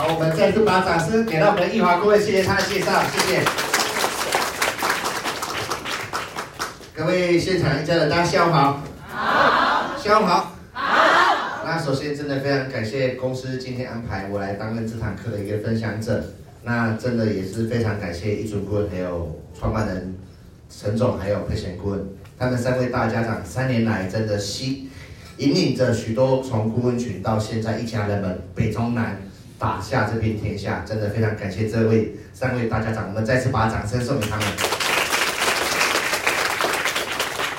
好，我们再次把掌声给到我们的奕华顾问，谢谢他的介绍，谢谢。各位现场一家人，大家下午好。好。下午好。好。那首先真的非常感谢公司今天安排我来担任这堂课的一个分享者。那真的也是非常感谢一准顾问，还有创办人陈总，还有佩贤顾问，他们三位大家长三年来真的吸引领着许多从顾问群到现在一家人们北中南打下这片天下，真的非常感谢这位三位大家长，我们再次把掌声送给他们。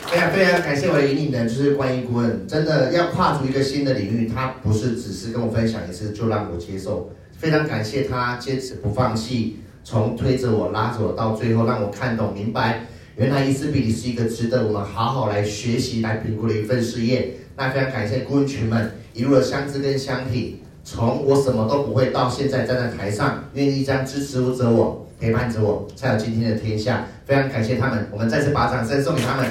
非常非常感谢我的引领人，就是观音顾问，真的要跨出一个新的领域，他不是只是跟我分享一次就让我接受。非常感谢他坚持不放弃，从推着我拉着我到最后让我看懂明白，原来伊思必理是一个值得我们好好来学习来评估的一份事业。那非常感谢顾问群们一路的相知跟相挺，从我什么都不会到现在站在台上，愿意这样支持着我，陪伴着我，才有今天的天下。非常感谢他们，我们再次把掌声送给他们。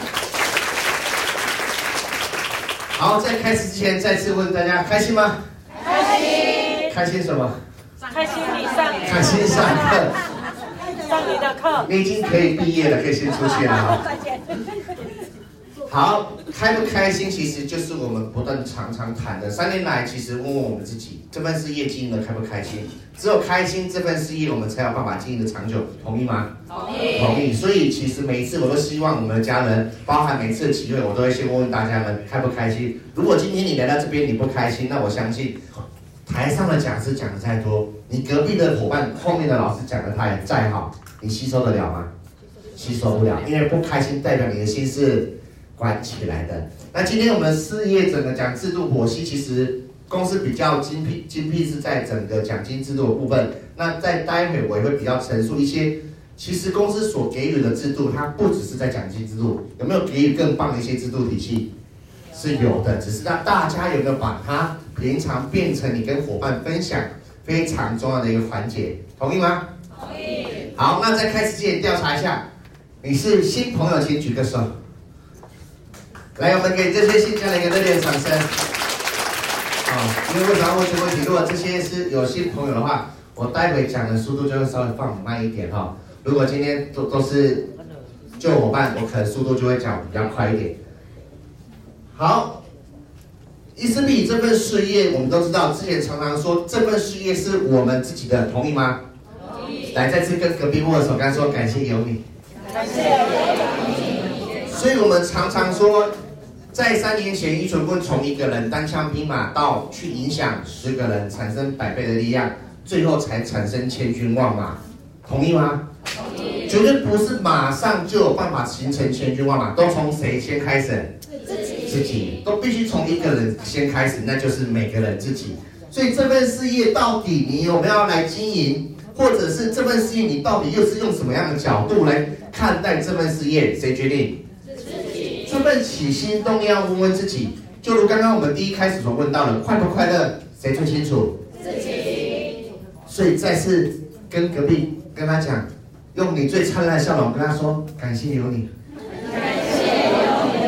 好，在开始之前再次问大家开心吗？开心。开心什么？开心你上，开心上课，上你的课，你已经可以毕业了，可以先出去了。好，开不开心其实就是我们不断常常谈的。三年来，其实问问我们自己，这份事业经营的开不开心？只有开心，这份事业我们才有办法经营的长久。同意吗？同意。同意。所以其实每一次我都希望我们的家人，包含每次的机会，我都会先问问大家们开不开心。如果今天你来到这边你不开心，那我相信。台上的讲师讲的再多，你隔壁的伙伴后面的老师讲的他也再好，你吸收得了吗？吸收不了，因为不开心代表你的心是关起来的。那今天我们事业整个讲制度剖析，其实公司比较精辟，精辟是在整个奖金制度的部分。那在待会我也会比较陈述一些，其实公司所给予的制度，它不只是在奖金制度，有没有给予更棒的一些制度体系？是有的，只是让大家有没有把它。平常变成你跟伙伴分享非常重要的一个环节，同意吗？同意。好，那在开始之前调查一下，你是新朋友，请举个手。来，我们给这些新家人一个热烈的掌声。好，因为为什么要问这个问题？如果这些是有新朋友的话，我待会讲的速度就会稍微放慢一点哈。如果今天都都是旧伙伴，我可能速度就会讲比较快一点。好。伊思必理这份事业，我们都知道，之前常常说这份事业是我们自己的，同意吗？同意。来，再次跟隔壁握手，刚说感谢有你。感谢有你。所以我们常常说，在三年前，一纯坤从一个人单枪匹马到去影响十个人，产生百倍的力量，最后才产生千军万马，同意吗？同意。绝对不是马上就有办法形成千军万马，都从谁先开始？自己都必须从一个人先开始，那就是每个人自己。所以这份事业到底你有没有来经营，或者是这份事业你到底又是用什么样的角度来看待这份事业？谁决定？自己。这份起心动念要问问自己。就如刚刚我们第一开始所问到的，快不快乐？谁最清楚？自己。所以再次跟隔壁跟他讲，用你最灿烂的笑容跟他说，感谢有你。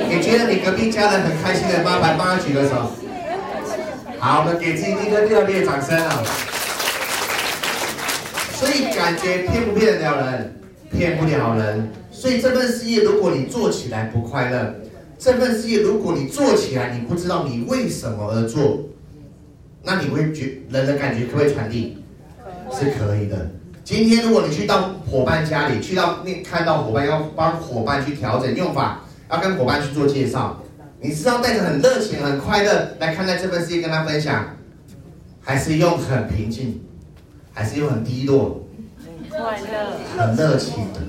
你觉得你隔壁家人很开心的麻烦帮他举个手。好，我们给自己一个热烈掌声啊！所以感觉骗不骗得了人？骗不了人。所以这份事业，如果你做起来不快乐，这份事业如果你做起来，你不知道你为什么而做，那你会觉人的感觉可不可以传递？是可以的。今天如果你去到伙伴家里，去到那看到伙伴要帮伙伴去调整用法。要跟伙伴去做介绍，你是要带着很热情、很快乐来看待这份事业，跟他分享，还是用很平静，还是用很低落、快乐、很热情的？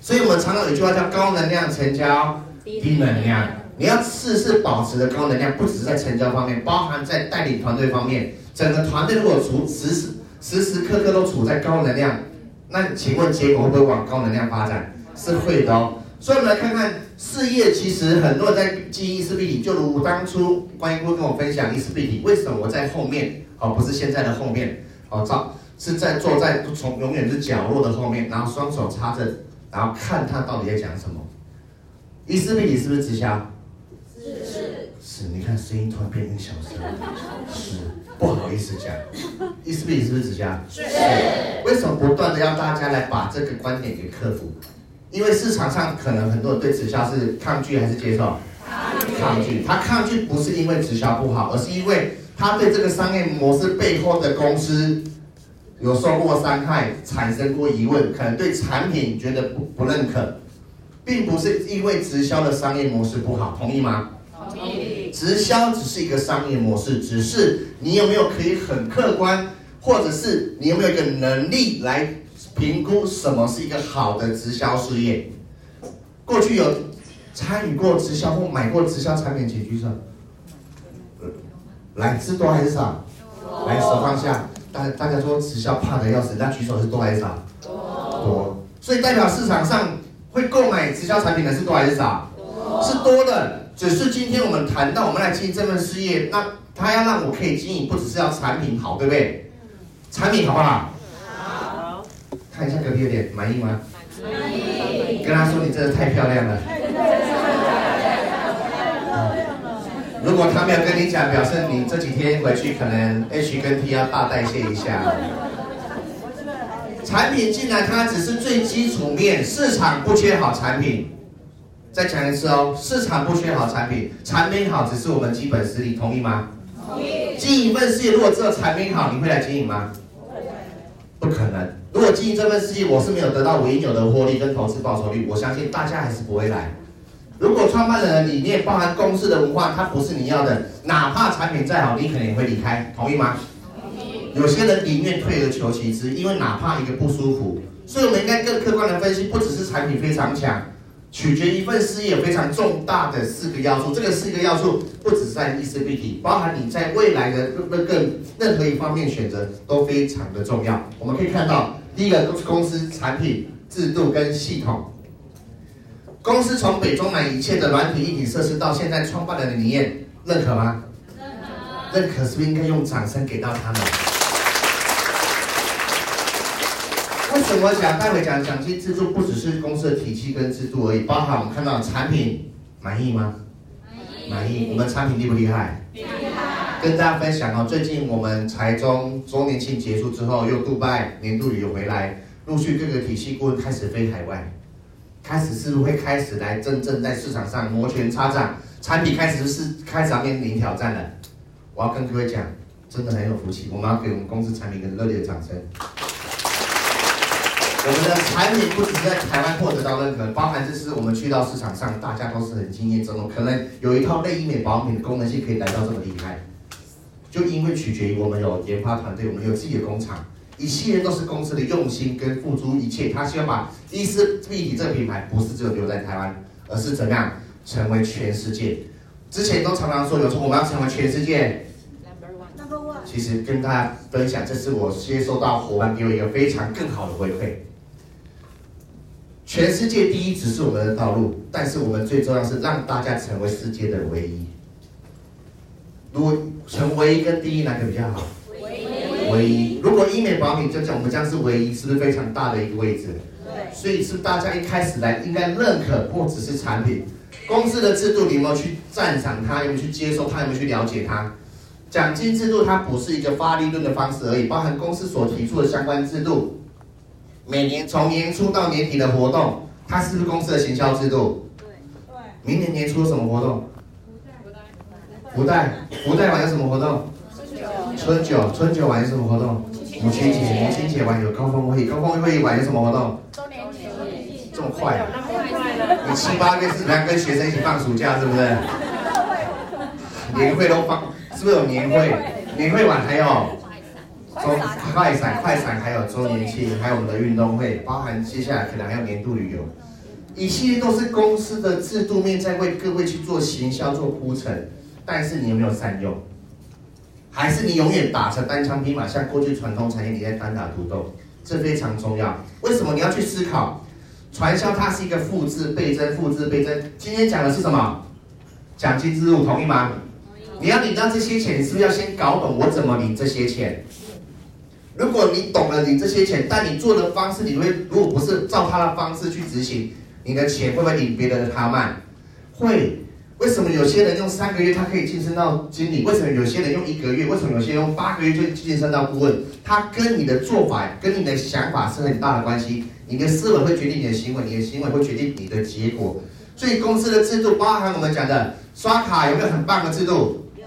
所以我们常常有一句话叫“高能量成交，低能量”。你要事事保持的高能量，不只是在成交方面，包含在带领团队方面。整个团队如果处时时时时刻刻都处在高能量，那请问结果会不会往高能量发展？是会的哦。所以我们来看看事业，其实很多人在记忆伊思必理，就如当初观音顾问跟我分享伊思必理，为什么我在后面，哦不是现在的后面？哦，照是在坐在从永远是角落的后面，然后双手插着，然后看他到底在讲什么。伊思必理是不是直销？是是是，你看声音突然变成小声，是。不好意思讲，伊思不意思是不是直销？是。为什么不断的要大家来把这个观点给克服？因为市场上可能很多人对直销是抗拒还是接受？抗拒。他抗拒不是因为直销不好，而是因为他对这个商业模式背后的公司有受过伤害，产生过疑问，可能对产品觉得不不认可，并不是因为直销的商业模式不好，同意吗？同意。直销只是一个商业模式，只是你有没有可以很客观，或者是你有没有一个能力来评估什么是一个好的直销事业？过去有参与过直销或买过直销产品，请举手。来，是多还是少？来，手放下。大大家说直销怕的要死，那举手是多还是少？多。所以代表市场上会购买直销产品的是多还是少？是多的。只是今天我们谈到我们来经营这份事业，那他要让我可以经营，不只是要产品好，对不对？产品好不好？好。看一下隔壁有点满意吗？满意。跟他说你真的太漂亮了。如果他没有跟你讲，表示你这几天回去可能 H 跟 T 要大代谢一下。产品进来，它只是最基础面，市场不缺好产品。再讲一次哦，市场不缺好产品，产品好只是我们基本实力，同意吗？同意。经营一份事业，如果只有产品好，你会来经营吗？不可能。如果经营这份事业，我是没有得到我应有的获利跟投资报酬率，我相信大家还是不会来。如果创办人的理念包含公司的文化，它不是你要的，哪怕产品再好，你可能也会离开，同意吗？有些人宁愿退而求其次，因为哪怕一个不舒服，所以我们应该更客观的分析，不只是产品非常强，取决一份事业非常重大的四个要素。这个四个要素不只在 E C B T，，包含你在未来的各个任何一方面选择都非常的重要。我们可以看到，第一个都是公司产品制度跟系统。公司从北中南一切的软体、硬体设施到现在创办人的理念，认可吗？认可。认可是不是应该用掌声给到他们？为什么讲待会讲奖金制度不只是公司的体系跟制度而已，包含我们看到产品满意吗？满意。满意。我们产品厉不厉害？厉害。跟大家分享哦，最近我们台中周年庆结束之后，又杜拜年度旅游回来，陆续各个体系顾问开始飞海外。开始是不是会开始来真正在市场上摩拳擦掌，产品开始是开始要面临挑战了。我要跟各位讲，真的很有福气，我们要给我们公司产品一个热烈的掌声。我们的产品不仅在台湾获得到认可，包含这是我们去到市场上，大家都是很惊艳这种，可能有一套内衣美保养品的功能性可以来到这么厉害，就因为取决于我们有研发团队，我们有自己的工厂。一系列都是公司的用心跟付出一切，他希望把伊丝碧体这个品牌不是只有留在台湾，而是怎么样成为全世界。之前都常常说有时候我们要成为全世界。其实跟大家分享，这是我接收到伙伴给我一个非常更好的回馈。全世界第一只是我们的道路，但是我们最重要是让大家成为世界的唯一。如果成唯一跟第一哪个比较好？唯一，如果医美保品就讲我们将是唯一，是不是非常大的一个位置？对。所以是大家一开始来应该认可，不只是产品，公司的制度，你有没有去赞赏它？有没有去接受它？有没有去了解它？奖金制度它不是一个发利润的方式而已，包含公司所提出的相关制度。每年从年初到年底的活动，它是不是公司的行销制度？对。对。明年年初什么活动？福袋。福袋完有什么活动？春酒，春酒晚有什么活动？母亲节，母亲节晚有高峰会议，高峰会议晚有什么活动？周年庆，这么快啊！你七八月是不是要跟学生一起放暑假？是不是？年会都放，是不是有年会？年会晚还有周快闪，快闪还有周年庆，还有我们的运动会，包含接下来可能还有年度旅游，一系列都是公司的制度面在为各位去做行销做铺陈，但是你有没有善用？还是你永远打成单枪匹马，像过去传统产业你在单打独斗，这非常重要。为什么你要去思考？传销它是一个复制倍增、复制倍增。今天讲的是什么？奖金制度，同意吗？你要领到这些钱，你是不是要先搞懂我怎么领这些钱？如果你懂了你这些钱，但你做的方式，你会如果不是照他的方式去执行，你的钱会不会比别人的他慢？会。为什么有些人用三个月他可以晋升到经理？为什么有些人用一个月？为什么有些人用八个月就晋升到顾问？他跟你的做法、跟你的想法是很大的关系。你的思维会决定你的行为，你的行为会决定你的结果。所以公司的制度包含我们讲的刷卡，有没有很棒的制度？有。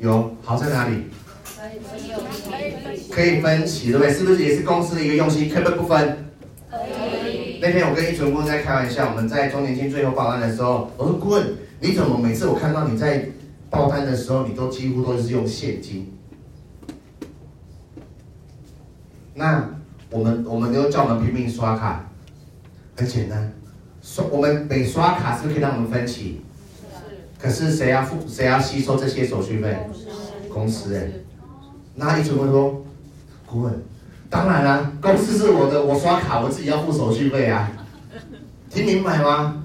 有，好在哪里？可以分期，对不对？是不是也是公司的一个用心？可不可以不分？可以那天我跟一群顾问在开玩笑，我们在周年庆最后报单的时候，我说顾问，你怎么每次我看到你在报单的时候，你都几乎都是用现金？那我们我们都叫我们拼命刷卡，很简单，刷我们每刷卡是不是可以让我们分期？可是谁要付？谁要吸收这些手续费？公司哎。那一群顾问说，顾问。当然啦、啊，公司是我的，我刷卡，我自己要付手续费啊，听明白吗？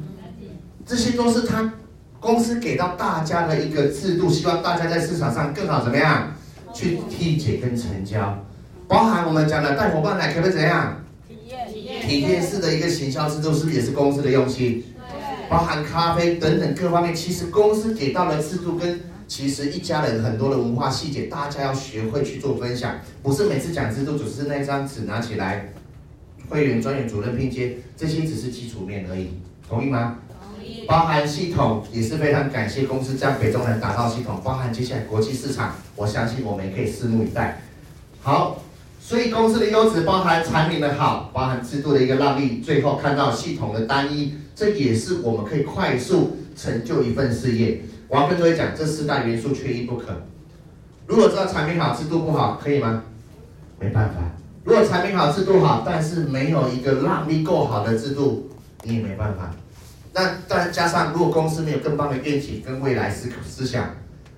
这些都是他公司给到大家的一个制度，希望大家在市场上更好怎么样去缔结跟成交，包含我们讲的带伙伴来可不可以怎样？体验体验式的一个行销制度，是不是也是公司的用心？包含咖啡等等各方面，其实公司给到的制度跟。其实一家人很多的文化细节，大家要学会去做分享，不是每次讲制度只是那张纸拿起来，会员、专员、主任拼接，这些只是基础面而已，同意吗？同意。包含系统也是非常感谢公司将北中南打造系统，包含接下来国际市场，我相信我们也可以拭目以待。好，所以公司的优质包含产品的好，包含制度的一个让利，最后看到系统的单一，这也是我们可以快速成就一份事业。我要跟各位讲，这四大元素缺一不可。如果知道产品好，制度不好，可以吗？没办法。如果产品好，制度好，但是没有一个让利够好的制度，你也没办法。那再加上，如果公司没有更棒的愿景跟未来思思想，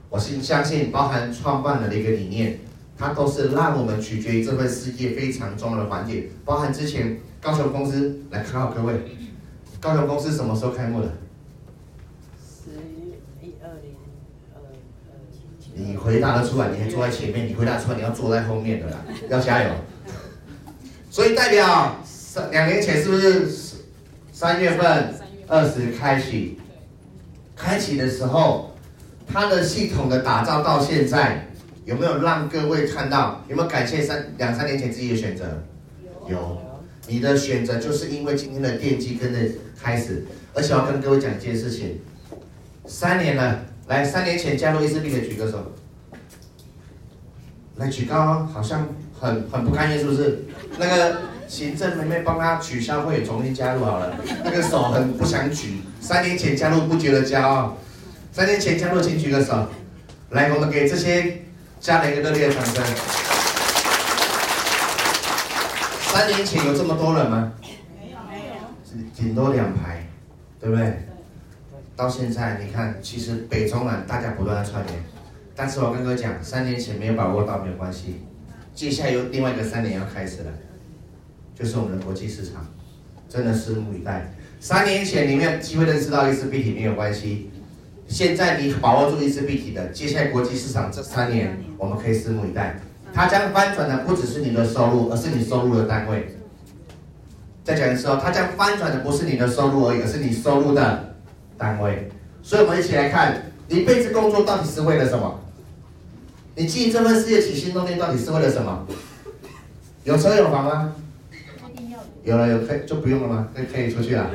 我信相信，包含创办人的一个理念，它都是让我们取决于这份事业非常重要的环节。包含之前高雄公司来考考各位，高雄公司什么时候开幕的？你回答得出来，你还坐在前面；你回答出来，你要坐在后面的啦，要加油。所以代表三两年前是不是三月份二十开启？开启的时候，它的系统的打造到现在，有没有让各位看到？有没有感谢三两三年前自己的选择？有。你的选择就是因为今天的奠基跟着开始，而且要跟各位讲一件事情，三年了。来，三年前加入伊丝碧媞的举个手。来举高，好像很很不甘愿，是不是？那个行政妹妹帮他取消会重新加入好了。那个手很不想举。三年前加入不觉得骄傲，三年前加入请举个手。来，我们给这些家人一个热烈的掌声。三年前有这么多人吗？没有，没有。顶多两排，对不对？到现在，你看，其实北中南大家不断的串联，但是我跟各位讲，三年前没有把握到没有关系，接下来有另外一个三年要开始了，就是我们的国际市场，真的拭目以待。三年前你没有机会认识到伊丝碧媞没有关系，现在你把握住一丝碧媞的，接下来国际市场这三年我们可以拭目以待，它将翻转的不只是你的收入，而是你收入的单位。再讲的时候，它将翻转的不是你的收入而已，而是你收入的。单位，所以我们一起来看，你一辈子工作到底是为了什么？你经营这份事业起心动念到底是为了什么？有车有房吗？有了有可以就不用了吗？可以可以出去了。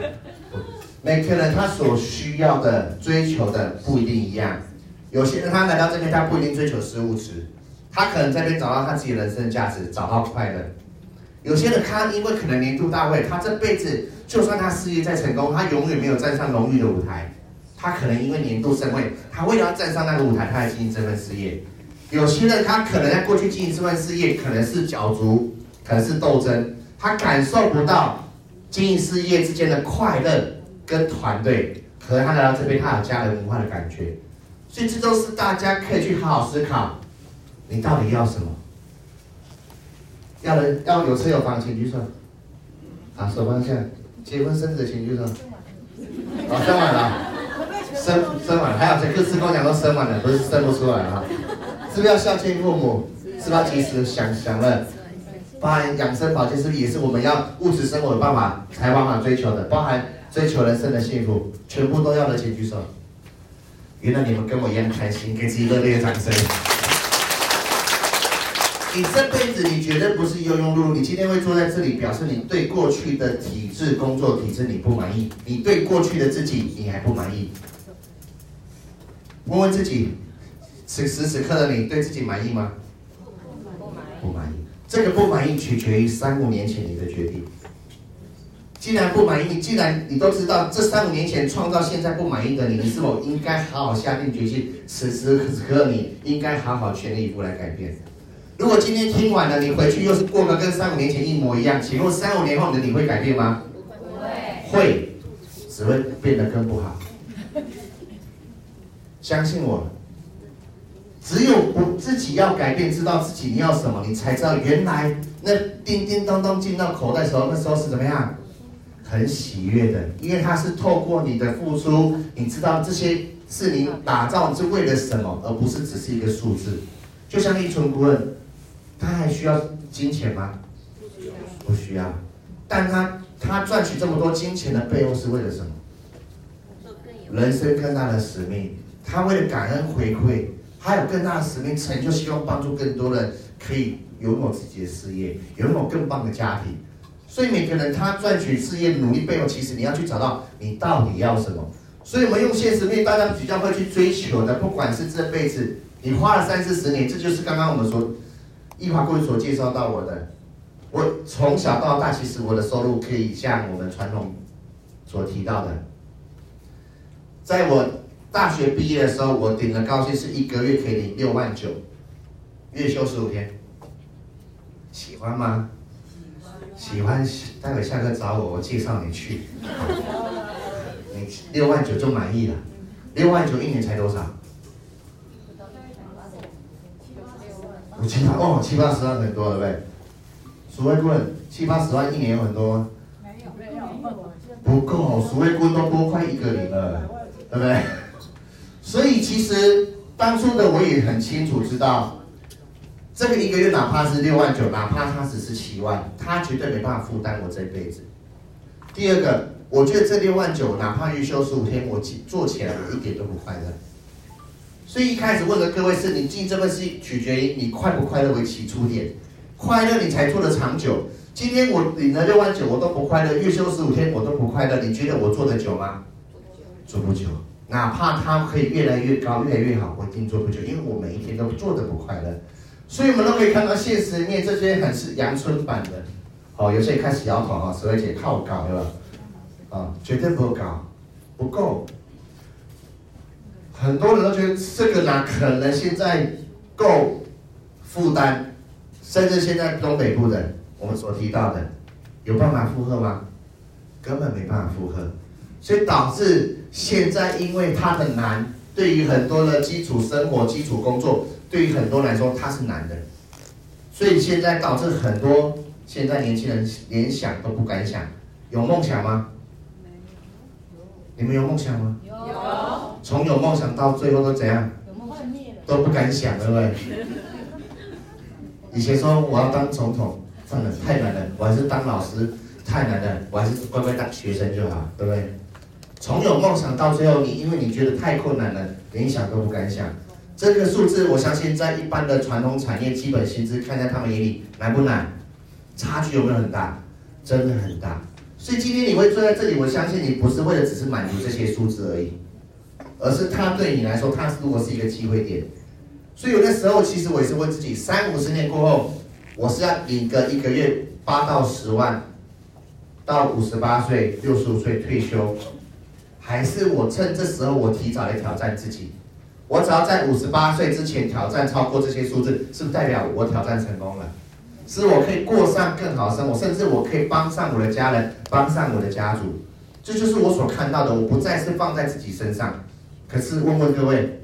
每个人他所需要的追求的不一定一样，有些人他来到这边，他不一定追求实物质，他可能在这边找到他自己人生的价值，找到快乐。有些人他因为可能年度大会，他这辈子。就算他事业再成功，他永远没有站上荣誉的舞台。他可能因为年度盛会，他为了要站上那个舞台，他来经营这份事业。有些人他可能在过去经营这份事业，可能是角逐，可能是斗争，他感受不到经营事业之间的快乐跟团队。可能他来到这边，他有家人文化的感觉。所以这都是大家可以去好好思考，你到底要什么？要人要有车有房，请举手。啊，手放下。结婚生子请举手。哦，生完了，生生完了，还有这个师公讲都生完了，不是生不出来啊？是不是要孝敬父母？是不是要及时享享乐？包含养生保健，是不是也是我们要物质生活的办法才往往追求的？包含追求人生的幸福，全部都要的，请举手。原来你们跟我一样开心，给自己热烈的掌声。你这辈子你绝对不是庸庸碌碌，你今天会坐在这里，表示你对过去的体制、工作体制你不满意，你对过去的自己你还不满意。问问自己，此时此刻的你对自己满意吗？不满意。这个不满意取决于三五年前你的决定。既然不满意，既然你都知道这三五年前创造现在不满意的你，你是否应该好好下定决心？此时此刻，你应该好好全力以赴来改变。如果今天听完了，你回去又是过个跟三五年前一模一样，请问三五年后的你会改变吗？不会，会，只会变得更不好。相信我，只有不自己要改变，知道自己你要什么，你才知道原来那叮叮当当进到口袋的时候，那时候是怎么样？很喜悦的，因为它是透过你的付出，你知道这些是你打造是为了什么，而不是只是一个数字。就像一存顾问，他还需要金钱吗？不需要。但他他赚取这么多金钱的背后是为了什么？人生更大的使命，他为了感恩回馈，还有更大的使命，成就希望帮助更多人可以拥有自己的事业，拥有更棒的家庭。所以每个人他赚取事业努力背后，其实你要去找到你到底要什么。所以我们用现实面，大家比较会去追求的，不管是这辈子你花了三四十年，这就是刚刚我们所易华贵所介绍到我的。我从小到大，其实我的收入可以像我们传统所提到的，在我大学毕业的时候，我顶的高薪是一个月可以领六万九，月休十五天，喜欢吗？喜欢，待会下课找我，我介绍你去。你六万九就满意了，六万九一年才多少？五七八哦，七八十万很多了呗。鼠卫棍七八十万一年有很多？没有没有，不够，鼠卫棍都多快一个零了，对不对？所以其实当初的我也很清楚知道。这个一个月哪怕是六万九，哪怕他只是七万，他绝对没办法负担我这辈子。第二个，我觉得这六万九，哪怕预休十五天，我做起来我一点都不快乐。所以一开始问的各位是，你进这份事取决于你快不快乐为起初点，快乐你才做得长久。今天我领了六万九，我都不快乐，月休十五天我都不快乐，你觉得我做得久吗？做不久。哪怕它可以越来越高，越来越好，我一定做不久，因为我每一天都做得不快乐。所以我们都可以看到现实面这些很是阳春版的，哦，有些人开始摇头啊，所以姐靠搞对吧？啊，绝对不够搞，不够。很多人都觉得这个哪可能现在够负担，甚至现在东北部的我们所提到的，有办法负荷吗？根本没办法负荷，所以导致现在因为它很难，对于很多的基础生活、基础工作。对于很多人来说，它是难的，所以现在导致很多现在年轻人连想都不敢想。有梦想吗？你们有梦想吗？有。从有梦想到最后都怎样？都不敢想，对不对？以前说我要当总统，算了，太难了。我还是当老师，太难了。我还是乖乖当学生就好，对不对？从有梦想到最后，你因为你觉得太困难了，连想都不敢想。这个数字，我相信在一般的传统产业，基本薪资看在他们眼里难不难？差距有没有很大？真的很大。所以今天你会坐在这里，我相信你不是为了只是满足这些数字而已，而是它对你来说，它如果是一个机会点。所以有的时候，其实我也是问自己：三五十年过后，我是要领个一个月八到十万，到五十八岁、六十五岁退休，还是我趁这时候我提早来挑战自己？我只要在五十八岁之前挑战超过这些数字，是不是代表我挑战成功了？是我可以过上更好生活，甚至我可以帮上我的家人，帮上我的家族。这就是我所看到的。我不再是放在自己身上。可是问问各位，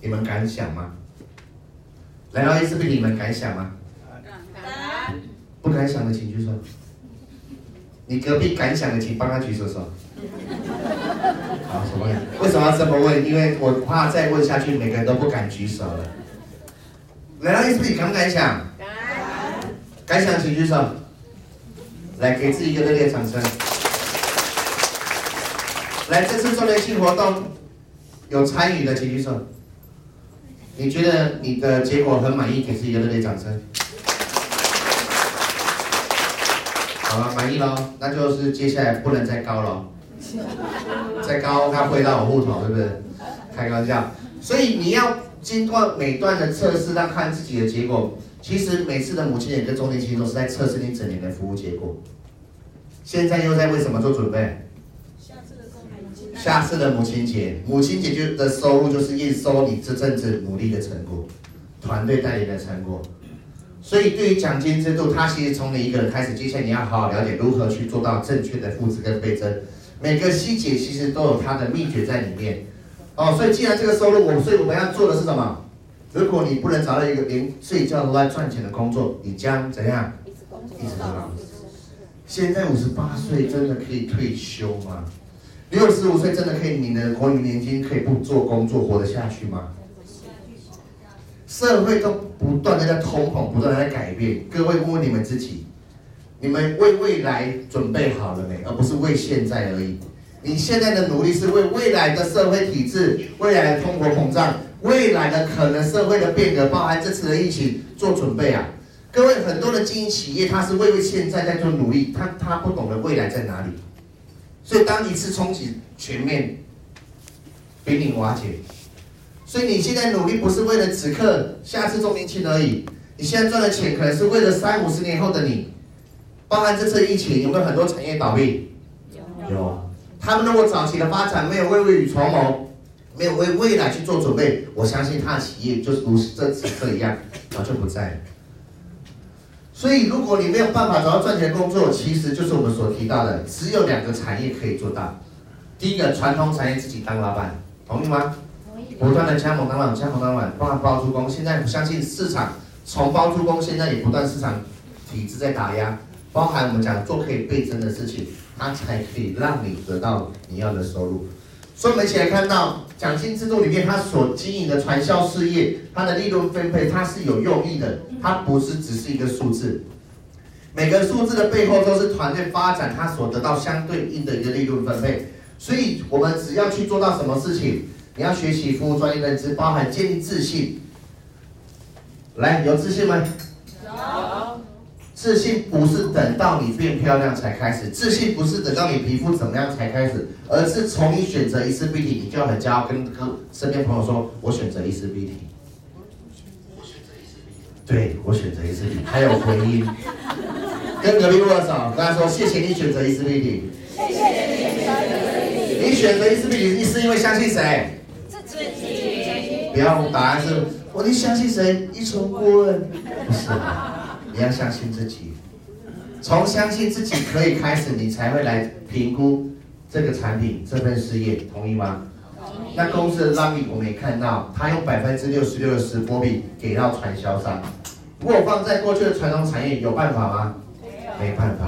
你们敢想吗？来到 A 是不是你们敢想吗？敢。不敢想的请举手。你隔壁敢想的，请帮他举手手。好，什么？为什么要这么问？因为我怕再问下去，每个人都不敢举手了。来到 S B，敢不敢想？敢。想请举手。来，给自己一个热烈掌声。来，这次周年庆活动有参与的请举手。你觉得你的结果很满意，给自己一个热烈掌声。好了，满意了，那就是接下来不能再高了，再高它会到我户头，对不对？开玩笑。所以你要经过每段的测试，来看自己的结果。其实每次的母亲节跟周年庆都是在测试你整年的服务结果。现在又在为什么做准备？下次的母亲节，母亲节就的收入就是验收你这阵子努力的成果，团队带领的成果。所以对于奖金制度，它其实从你一个人开始，接下来你要好好了解如何去做到正确的复制跟倍增，每个细节其实都有它的秘诀在里面。哦，所以既然这个收入，我所以我们要做的是什么？如果你不能找到一个连睡觉都在赚钱的工作，你将怎样？一直工作。现在五十八岁真的可以退休吗？六十五岁真的可以你的国民年金，可以不做工作活得下去吗？社会都不断的在通膨，不断的在改变。各位问问你们自己，你们为未来准备好了没？而不是为现在而已。你现在的努力是为未来的社会体制、未来的通货膨胀、未来的可能社会的变革，包含这次的疫情做准备啊！各位，很多的经营企业，他是为为现在在做努力，他他不懂得未来在哪里。所以，当一次冲击全面濒临瓦解，所以你现在努力不是为了此刻下次周年庆而已。你现在赚的钱可能是为了三五十年后的你。包含这次疫情，有没有很多产业倒闭？有。有。他们如果早期的发展没有为未雨绸缪，没有为未来去做准备，我相信他的企业就如这此刻一样，早就不在了。所以，如果你没有办法找到赚钱的工作，其实就是我们所提到的，只有两个产业可以做到。第一个，传统产业自己当老板，同意吗？同意。不断的加盟当老板，加盟当老板，包含包租公。现在我相信市场从包租公，现在也不断市场体制在打压，包含我们讲做可以倍增的事情，它才可以让你得到你要的收入。所以我们一起来看到奖金制度里面，它所经营的传销事业，它的利润分配，它是有用意的，它不是只是一个数字。每个数字的背后都是团队发展，它所得到相对应的一个利润分配。所以，我们只要去做到什么事情，你要学习服务专业认知，包含建立自信。来，有自信吗？有自信不是等到你变漂亮才开始，自信不是等到你皮肤怎么样才开始，而是从你选择一次 B T，你就要很骄傲跟身边朋友说：“我选择一次 B T。”对，我选择一次 B T，还有回音，跟隔壁握手，跟他说：“谢谢你选择一次 B T。”谢谢你选择一次，你选择一次 B T，你是因为相信谁？自己。不要答案是：我你相信谁？一从顾问不是。你要相信自己，从相信自己可以开始，你才会来评估这个产品、这份事业，同意吗？那公司的让利我们也看到，他用百分之六十六的十波比给到传销商。如果放在过去的传统产业，有办法吗？没办法。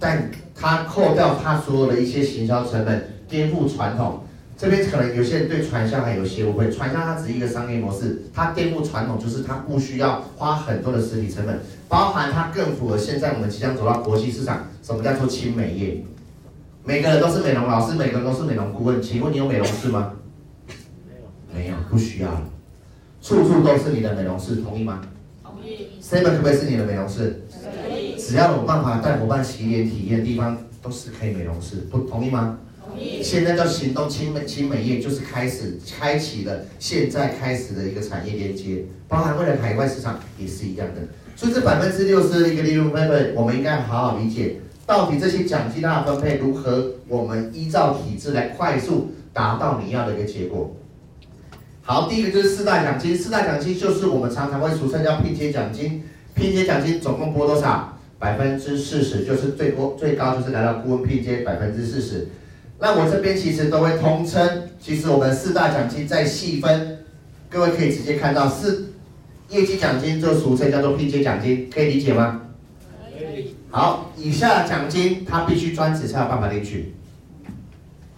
但他扣掉他所有的一些行销成本，颠覆传统。这边可能有些人对传销还有些误会，传销它只是一个商业模式，它颠覆传统，就是它不需要花很多的实体成本，包含它更符合现在我们即将走到国际市场。什么叫做轻美业？每个人都是美容老师，每个人都是美容顾问，请问你有美容室吗？没有，没有不需要，处处都是你的美容室，同意吗？同意。Seven 可不可以是你的美容室？可以。只要有办法带伙伴洗脸体验的地方，都是可以美容室，不同意吗？同意现在叫行动轻美轻美业，就是开始开启了现在开始的一个产业连接，包含未来海外市场也是一样的。所以这百分之六十的一个利润分配，我们应该好好理解，到底这些奖金的分配如何，我们依照体制来快速达到你要的一个结果。好，第一个就是四大奖金，四大奖金就是我们常常会俗称叫拼接奖金，拼接奖金总共拨多少？百分之四十，就是最多最高就是来到顾问拼接百分之四十。那我这边其实都会通称，其实我们四大奖金再细分，各位可以直接看到，四业绩奖金就俗称叫做拼接奖金，可以理解吗？可以。好，以下奖金他必须专职才有办法领取。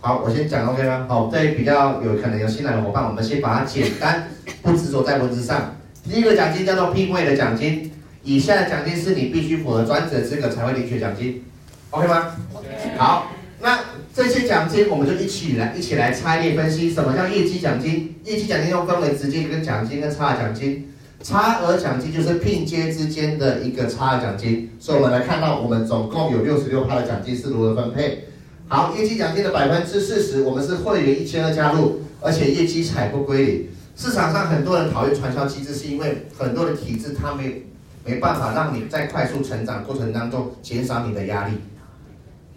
好，我先讲 OK 吗？好，对比较有可能有新来的伙伴，我们先把它简单不执着在文字上。第一个奖金叫做聘位的奖金，以下的奖金是你必须符合专职的资格才会领取奖金，OK 吗？OK。好，那。这些奖金我们就一起来一起来拆列分析，什么叫业绩奖金？业绩奖金又分为直接跟奖金跟差额奖金。差额奖金就是聘接之间的一个差额奖金，所以我们来看到我们总共有六十六趴的奖金是如何分配。好，业绩奖金的百分之四十，我们是会员一千二加入，而且业绩采不归零。市场上很多人讨厌传销机制，是因为很多的体制它没没办法让你在快速成长过程当中减少你的压力。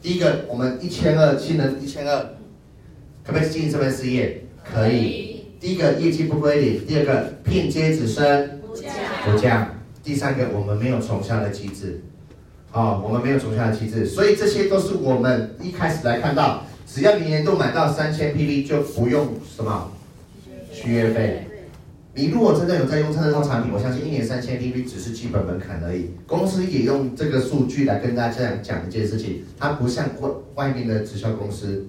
第一个，我们一千二新人一千二，可不可以进行这份事业？可以。第一个业绩不归零，第二个聘接只升。不降。第三个，我们没有重销的机制，哦，我们没有重销的机制，所以这些都是我们一开始来看到，只要你年度买到三千 PV 就不用什么续约费。你如果真的有在用这套产品，我相信一年三千 PV 只是基本门槛而已。公司也用这个数据来跟大家讲一件事情，它不像外外面的直销公司，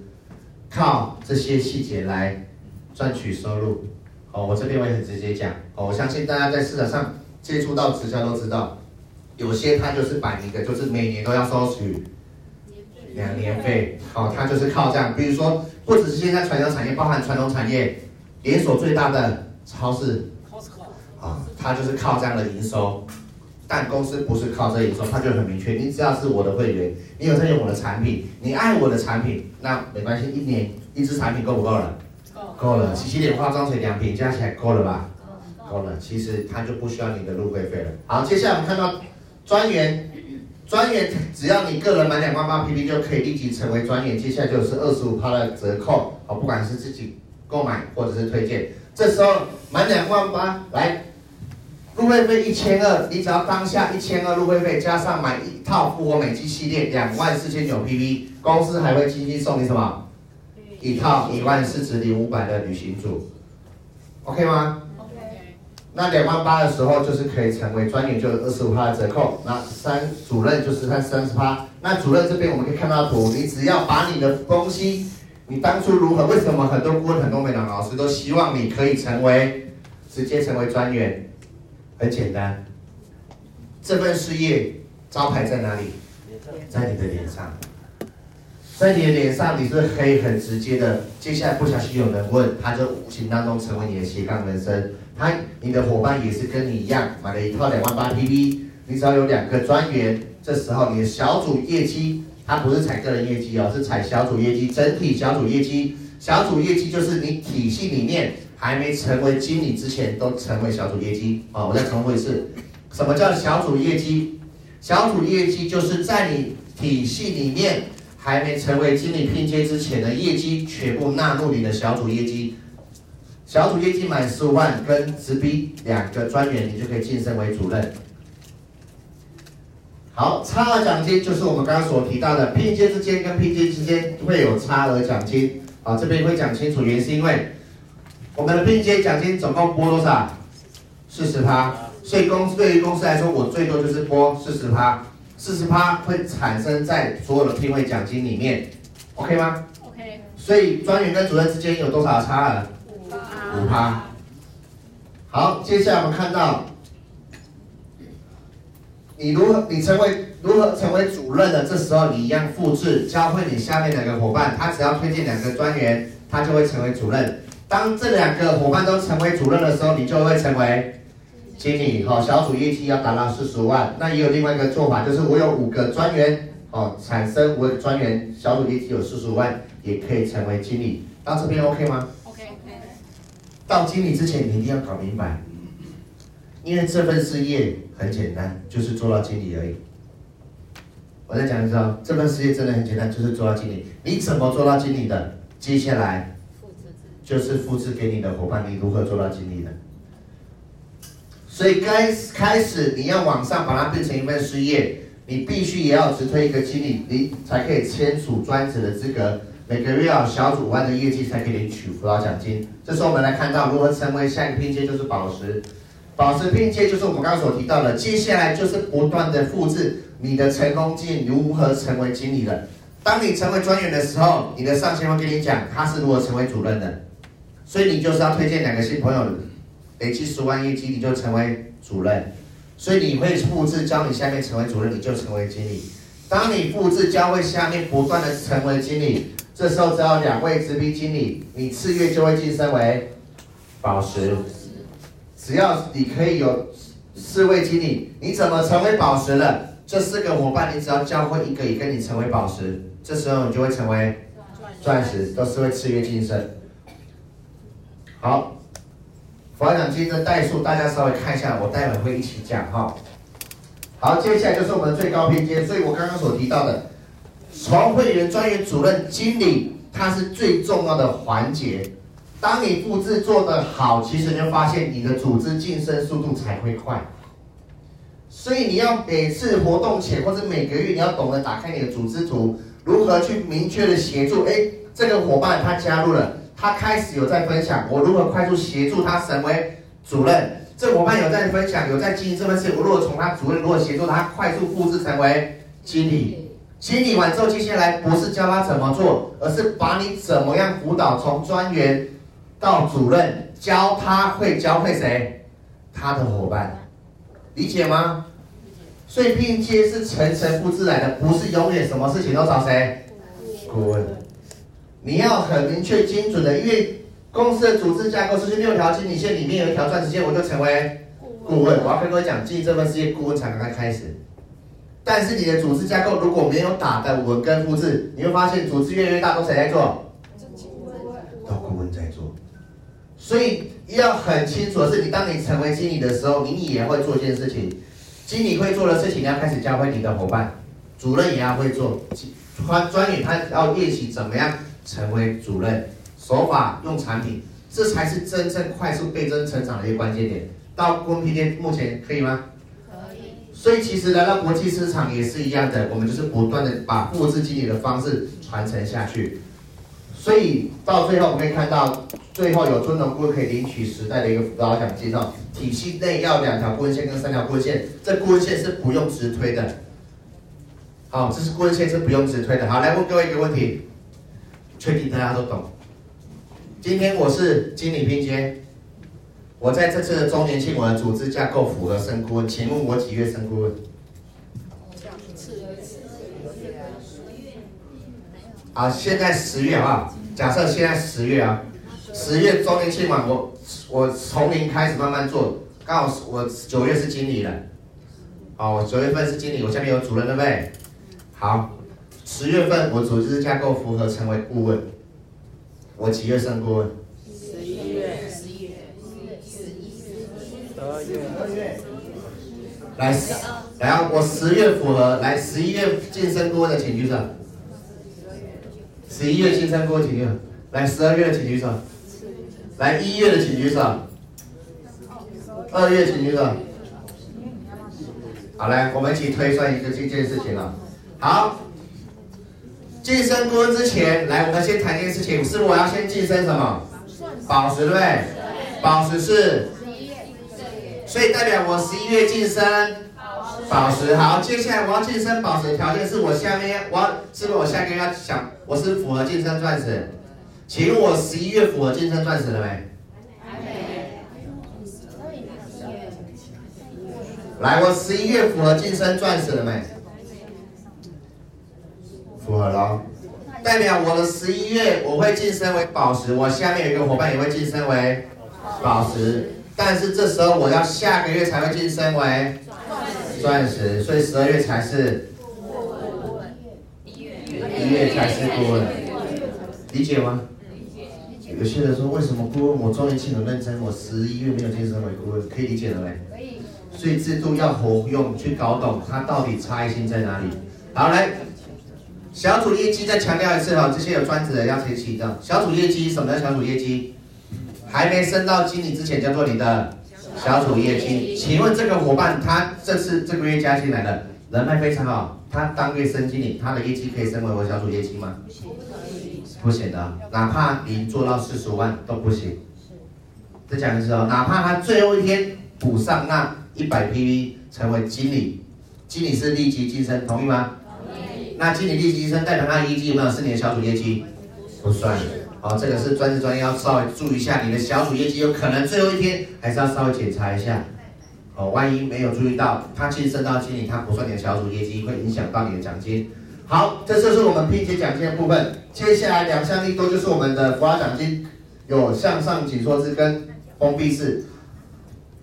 靠这些细节来赚取收入。哦，我这边我也很直接讲，哦，我相信大家在市场上接触到直销都知道，有些他就是摆一个，就是每年都要收取两年费，哦，他就是靠这样，比如说，不只是现在传统产业，包含传统产业连锁最大的超市，啊，他就是靠这样的营收，但公司不是靠这营收，他就很明确，你只要是我的会员，你有在用我的产品，你爱我的产品，那没关系，一年一支产品够不够了？够。了，洗洗脸、化妆水两瓶加起来够了吧？够了，其实他就不需要你的入会费了。好，接下来我们看到专员，专员只要你个人满两万八 PP 就可以立即成为专员，接下来就是二十五趴的折扣，好，不管是自己购买或者是推荐，这时候满两万八来入会费一千二，你只要当下一千二入会费加上买一套复活美肌系列两万四千九 PP，公司还会轻轻送你什么？一套一万四十零五百的旅行组，OK 吗。那两万八的时候就是可以成为专员，就有二十五趴的折扣。那三主任就是三三十趴。那主任这边我们可以看到图，你只要把你的东西，你当初如何？为什么很多顾问、很多美男老师都希望你可以成为直接成为专员？很简单，这份事业招牌在哪里？在你的脸上。在你的脸上，你是可以很直接的。接下来不小心有人问，他就无形当中成为你的斜杠人生。嗨，你的伙伴也是跟你一样，买了一套两万八 PV，你只要有两个专员，这时候你的小组业绩，它不是采个人业绩哦，是采小组业绩，整体小组业绩。小组业绩就是你体系里面还没成为经理之前都成为小组业绩。哦，我再重复一次，什么叫小组业绩？小组业绩就是在你体系里面。还没成为经理拼接之前的业绩全部纳入你的小组业绩，小组业绩满十五万跟直逼两个专员，你就可以晋升为主任。好，差额奖金就是我们刚刚所提到的聘阶之间跟聘阶之间会有差额奖金。啊，这边会讲清楚，原因是因为我们的聘阶奖金总共拨多少？四十趴，所以公司对于公司来说，我最多就是拨四十趴。四十趴会产生在所有的聘会奖金里面，OK 吗？OK。所以专员跟主任之间有多少差额？五趴。好，接下来我们看到，你如何你成为如何成为主任的？这时候你一样复制，教会你下面两个伙伴，他只要推荐两个专员，他就会成为主任。当这两个伙伴都成为主任的时候，你就会成为。经理，好，小组业绩要达到四十万，那也有另外一个做法，就是我有五个专员，哦，产生五个专员，小组业绩有四十万，也可以成为经理。到这边 OK 吗。到经理之前，你一定要搞明白，因为这份事业很简单，就是做到经理而已。我再讲一次哦，这份事业真的很简单，就是做到经理。你怎么做到经理的？接下来就是复制给你的伙伴，你如何做到经理的？所以该开始你要往上把它变成一份事业，你必须也要直推一个经理，你才可以签署专职的资格。每个月要小组万的业绩才可以领取辅导奖金。这时候我们来看到如何成为下一个拼接，就是宝石。宝石拼接就是我们刚刚所提到的，接下来就是不断的复制你的成功经验，如何成为经理的。当你成为专员的时候，你的上线会跟你讲他是如何成为主任的，所以你就是要推荐两个新朋友。累积十万业绩，你就成为主任，所以你会复制教你下面成为主任，你就成为经理。当你复制教会下面不断的成为经理，这时候只要两位直逼经理，你次月就会晋升为宝石。只要你可以有四位经理，你怎么成为宝石了？这四个伙伴，你只要教会一个，也跟你成为宝石，这时候你就会成为钻石，都是会次月晋升。好，佛讲今天的代数，大家稍微看一下，我待会会一起讲哈。好，接下来就是我们的最高拼接，所以我刚刚所提到的。从会员、专员、主任、经理，它是最重要的环节。当你复制做得好，其实你会发现你的组织晋升速度才会快。所以你要每次活动前或者每个月，你要懂得打开你的组织图，如何去明确的协助。哎，这个伙伴他加入了，他开始有在分享，我如何快速协助他成为主任。这伙伴有在分享，有在经营这份事，我如果从他主任如何协助他快速复制成为经理。清理完之后，接下来不是教他怎么做，而是把你怎么样辅导，从专员到主任，教他会教会谁？他的伙伴，理解吗？所以拼接是层层复制来的，不是永远什么事情都找谁？顾问。你要很明确精准的，因为公司的组织架构是六条经理线，里面有一条钻石线，我就成为顾问。我要跟各位讲，经营这份事业，顾问才刚刚开始。但是你的组织架构如果没有打的稳跟复制，你会发现组织越来越大，都谁在做？都顾问在做。所以要很清楚的是，你当你成为经理的时候，你也会做一件事情。经理会做的事情，你要开始教会你的伙伴，主任也要会做。专专员他要练习怎么样成为主任，手法用产品，这才是真正快速倍增成长的一个关键点。到公平店，目前可以吗？所以其实来到国际市场也是一样的，我们就是不断的把复制经理的方式传承下去。所以到最后我们可以看到，最后有尊荣顾问可以领取时代的一个辅导奖金哦。体系内要两条顾问线跟三条顾问线，这顾问线是不用直推的。好，这是顾问线是不用直推的。好，来问各位一个问题，确定大家都懂？今天我是经理拼接。我在这次的周年庆，我的组织架构符合升顾问，请问我几月升顾问？好，现在十月啊，假设现在十月啊，十月周年庆完，我我从零开始慢慢做，刚好我九月是经理了，好，我九月份是经理，我下面有主任对不对？好，十月份我组织架构符合成为顾问，我几月升顾问？来，来，我十月符合，来十一月晋升顾问的请举手。十一月晋升顾问请举手。来十二月的请举手。来一月的请举手。二月请举手。好，来，我们一起推算一个这件事情了。好，晋升顾问之前，来，我们先谈一件事情，是我要先晋升什么？宝石对不对？宝石是。所以代表我十一月晋升宝石，好，接下来我要晋升宝石的条件是我下面我要是不是我下个月要想我是符合晋升钻石？请问我十一月符合晋升钻石了没？来，我十一月符合晋升钻石了没？符合了，代表我的十一月我会晋升为宝石，我下面有一个伙伴也会晋升为宝石。但是这时候我要下个月才会晋升为钻石，所以十二月才是一月才是顾问，理解吗？有些人说，为什么顾问我周年庆很认真，我十一月没有晋升为顾问，可以理解了没？所以制度要活用，去搞懂它到底差异性在哪里。好，来，小组业绩再强调一次哈，这些有专职的要提起的。小组业绩，什么叫小组业绩？还没升到经理之前，叫做你的小组业绩。请问这个伙伴，他这次这个月加进来的人脉非常好，他当月升经理，他的业绩可以升为我小组业绩吗？不行的，哪怕你做到四十五万都不行。再讲一次哦，哪怕他最后一天补上那一百 PV 成为经理，经理是立即晋升，同意吗？同意。那经理立即晋升，代表他的业绩有没有是你的小组业绩？不算。好，这个是专职专业，要稍微注意一下，你的小组业绩有可能最后一天还是要稍微检查一下。哦，万一没有注意到，他晋升到经理，他不算你的小组业绩，会影响到你的奖金。好，这就是我们拼接奖金的部分。接下来两项利多就是我们的辅导奖金，有向上紧缩式跟封闭式。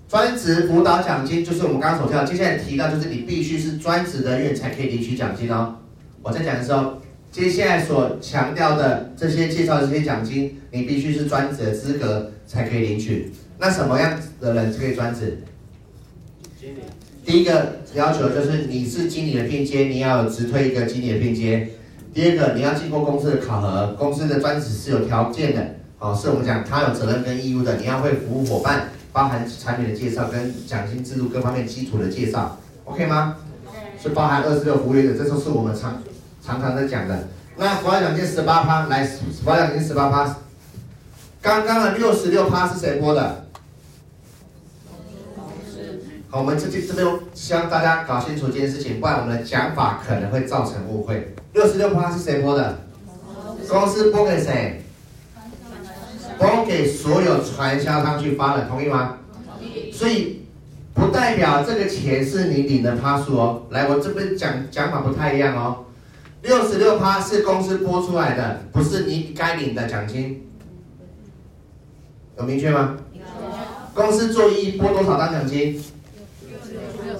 专职辅导奖金就是我们刚刚所提到，接下来提到就是你必须是专职的才可以领取奖金哦。我在讲的时候，接下来所强调的这些介绍的这些奖金，你必须是专职的资格才可以领取。那什么样的人可以专职？经理。第一个要求就是你是经理的聘接，你要有直推一个经理的聘接。第二个，你要经过公司的考核，公司的专职是有条件的，好，是我们讲他有责任跟义务的，你要会服务伙伴。包含产品的介绍跟奖金制度各方面基础的介绍，OK 吗？是包含二十六服务的，这都是我们常常常在讲的。那辅导奖金十八趴，来，辅导奖金十八趴。刚刚的六十六趴是谁拨的？好，我们这边这边希望大家搞清楚这件事情，不然我们的讲法可能会造成误会。六十六趴是谁拨的？公司拨给谁？拨给所有传销商去发的，同意吗？同意。所以不代表这个钱是你领的趴数哦。来，我这边讲讲法不太一样哦。六十六趴是公司拨出来的，不是你该领的奖金。有明确吗？公司做一拨多少当奖金？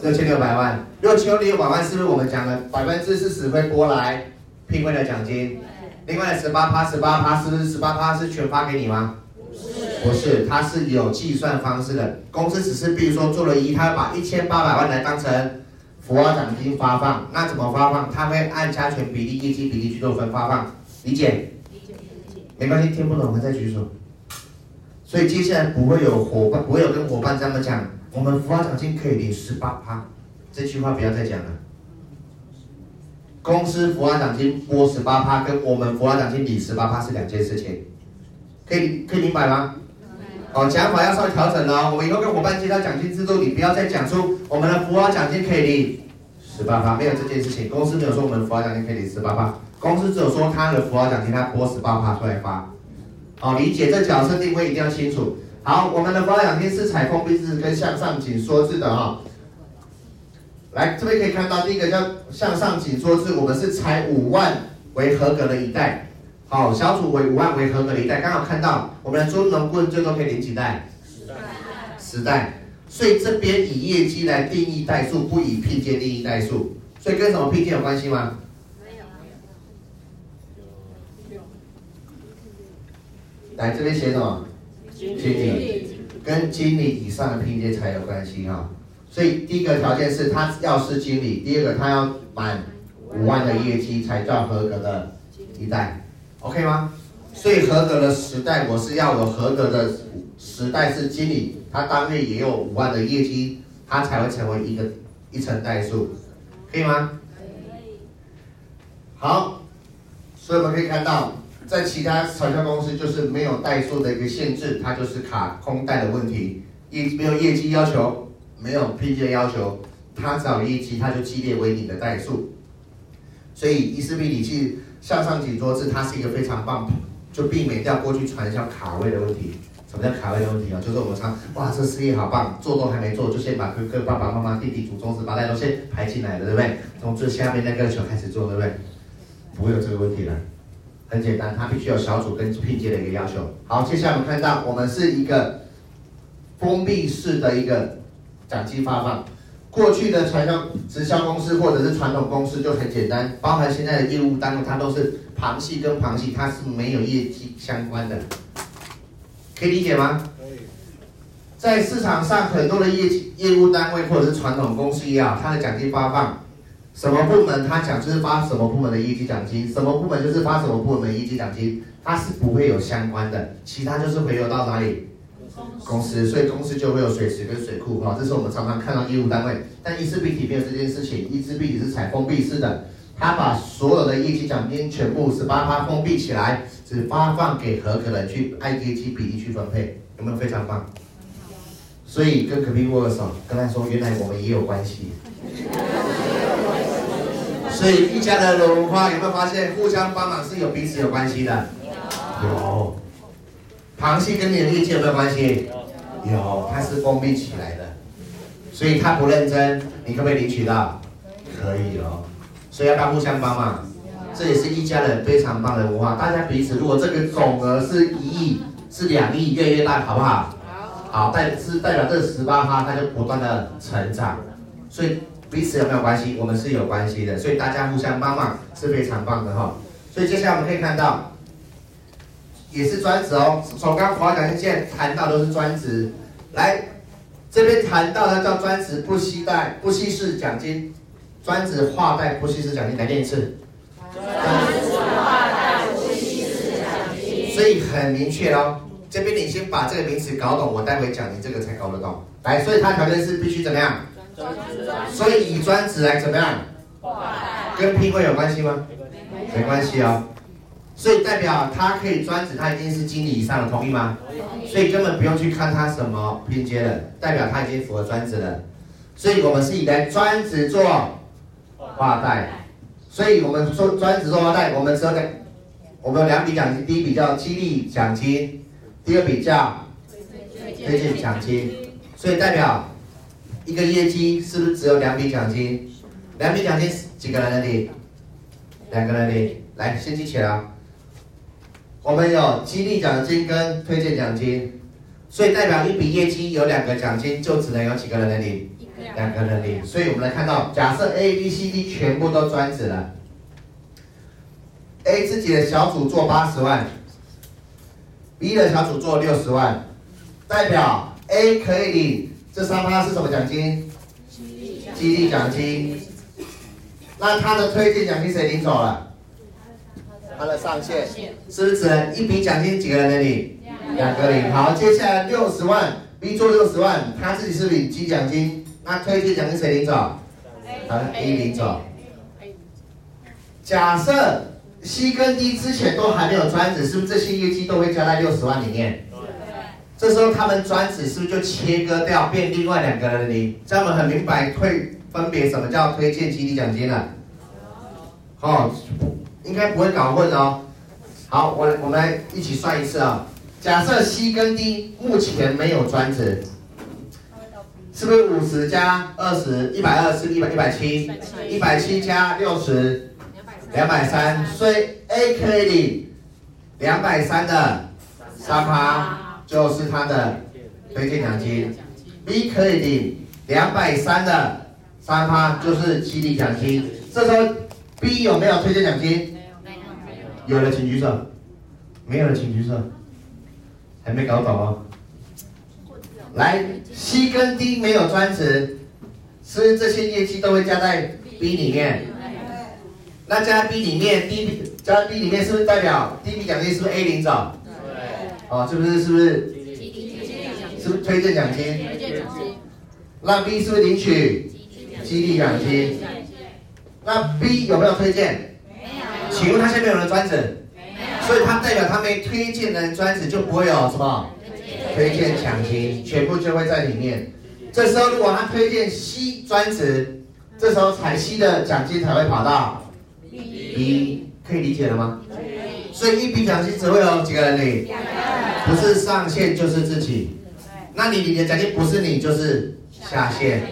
六千六百万。六千六百万是不是我们讲的百分之四十会拨来聘会的奖金？另外的十八趴，十八趴是不是十八趴是全发给你吗？不是，不是，它是有计算方式的。公司只是比如说做了一，他把一千八百万来当成辅导奖金发放，那怎么发放？他会按加权比例、业绩比例去做分发放，理解？理解，理解。没关系，听不懂我们再举手。所以接下来不会有伙伴，不会有跟伙伴这么讲，我们辅导奖金可以领十八趴，这句话不要再讲了。公司辅导奖金拨十八趴，跟我们辅导奖金领十八趴是两件事情，可以可以明白吗？哦，讲法要稍微调整了。我们以后跟伙伴介绍奖金制度，你不要再讲出我们的辅导奖金可以领十八趴，没有这件事情。公司没有说我们辅导奖金可以领十八趴，公司只有说他的辅导奖金他拨十八趴出来发。好，理解这角色定位一定要清楚。好，我们的辅导奖金是采封闭制跟向上紧缩制的哈。来，这边可以看到第一个叫向上紧缩制，我们是采五万为合格的一代，好，小组为五万为合格的一代，刚好看到我们的中农顾问最多可以领几代？十代，十代，所以这边以业绩来定义代数，不以聘接定义代数，所以跟什么聘接有关系吗？没有，没有。来这边写什么？经理，跟经理以上的聘接才有关系哈。所以第一个条件是他要是经理，第二个他要满五万的业绩才叫合格的一代，OK 吗？所以合格的十代，我是要有合格的十代是经理，他单月也有五万的业绩，他才会成为一个一层代数，可以吗？可以。好，所以我们可以看到，在其他传销公司就是没有代数的一个限制，它就是卡空代的问题，业没有业绩要求。没有聘接要求，他只要业绩，他就激烈为你的代数。所以伊思碧里去向上紧缩制，它是一个非常棒，就避免掉过去传销卡位的问题。什么叫卡位的问题啊？就是我们常哇，这事业好棒，做都还没做，就先把哥哥、爸爸妈妈、弟弟、祖宗十八代都先排进来了，对不对？从最下面那个球开始做，对不对？不会有这个问题了，很简单，它必须有小组跟拼接的一个要求。好，接下来我们看到，我们是一个封闭式的一个。奖金发放，过去的传销直销公司或者是传统公司就很简单，包含现在的业务单位，它都是旁系跟旁系，它是没有业绩相关的，可以理解吗？可以。在市场上，很多的业绩业务单位或者是传统公司也好，它的奖金发放，什么部门它奖就是发什么部门的业绩奖金，什么部门就是发什么部门的业绩奖金，它是不会有相关的，其他就是回流到哪里？公司，所以公司就会有水池跟水库哈，这是我们常常看到业务单位。但伊思碧体没有这件事情，伊思碧体是采封闭式的，他把所有的业绩奖金全部十八趴封闭起来，只发放给合格的去按业绩比例去分配，有没有非常棒？所以跟隔壁握个手，跟他说原来我们也有关系。所以一家的文化有没有发现互相帮忙是有彼此有关系的？有。旁系跟你的业绩有没有关系？有，它是封闭起来的，所以它不认真，你可不可以领取到？可以哦。所以要不要互相帮忙？这也是一家人非常棒的文化。大家彼此，如果这个总额是一亿，是两亿，越来越大，好不好？好，代是代表这十八趴，它就不断的成长。所以彼此有没有关系？我们是有关系的，所以大家互相帮忙是非常棒的哈。所以接下来我们可以看到，也是专职哦。从刚华讲现在谈到都是专职，来这边谈到的叫专职不惜贷不稀释奖金，专职划贷不稀释奖金，来念一次。专职划贷不稀释奖金。所以很明确哦，这边你先把这个名词搞懂，我待会讲你这个才搞得懂。来，所以它条件是必须怎么样？专职。所以以专职来怎么样？划带。跟聘会有关系吗？没关系哦。所以代表他可以专职，他已经是经理以上了，同意吗？所以根本不用去看他什么拼接了，代表他已经符合专职了。所以我们是以来专职做划带。所以我们做专职做划带，我们说的我们有两笔奖金，第一笔叫激励奖金，第二笔叫推荐奖金。所以代表一个业绩是不是只有两笔奖金？两笔奖金几个人的领？两个人领。来，先记起来啊。我们有激励奖金跟推荐奖金，所以代表一笔业绩有两个奖金，就只能有几个人领？两个人领。所以我们来看到，假设 A、B、C、D 全部都专职了，A 自己的小组做八十万，B 的小组做六十万，代表 A 可以领这三趴是什么奖金？激励奖金。那他的推荐奖金谁领走了？它的上限是不是只能一笔奖金几个人能领？两个领。好，接下来六十万，B 做六十万，他自己是领几奖金？那推荐奖金谁领走？好，A 领走。假设 C 跟 D 之前都还没有专职，是不是这些业绩都会加在六十万里面？这时候他们专职是不是就切割掉，变另外两个人的领？这样我们很明白推分别什么叫推荐激励奖金了。好。应该不会搞混哦。好，我我们来一起算一次啊、哦。假设 C 跟 D 目前没有专职，是不是五十加二十，一百二是一百一百七，一百七加六十，两百三，所以 A 可以领两百三的三趴，就是他的推荐奖金；B 可以领两百三的三趴，就是激励奖金。这时候 B 有没有推荐奖金？有了请举手，没有了请举手，还没搞懂哦。来，C 跟 D 没有专职，是不是这些业绩都会加在 B 里面？那加在 B 里面，D 加在 B 里面是不是代表第一笔奖金是不是 A 领走？对哦，是不是？是不是？是不是推荐奖金？那 B 是不是领取激励奖金？那 B 有没有推荐？请问他现在没有人专职，所以他代表他没推荐人专职就不会有什么推荐奖金，全部就会在里面。这时候如果他推荐 C 专职，这时候才 C 的奖金才会跑到 B，可以理解了吗？所以一笔奖金只会有几个人领，不是上线就是自己。那你领的奖金不是你就是下线，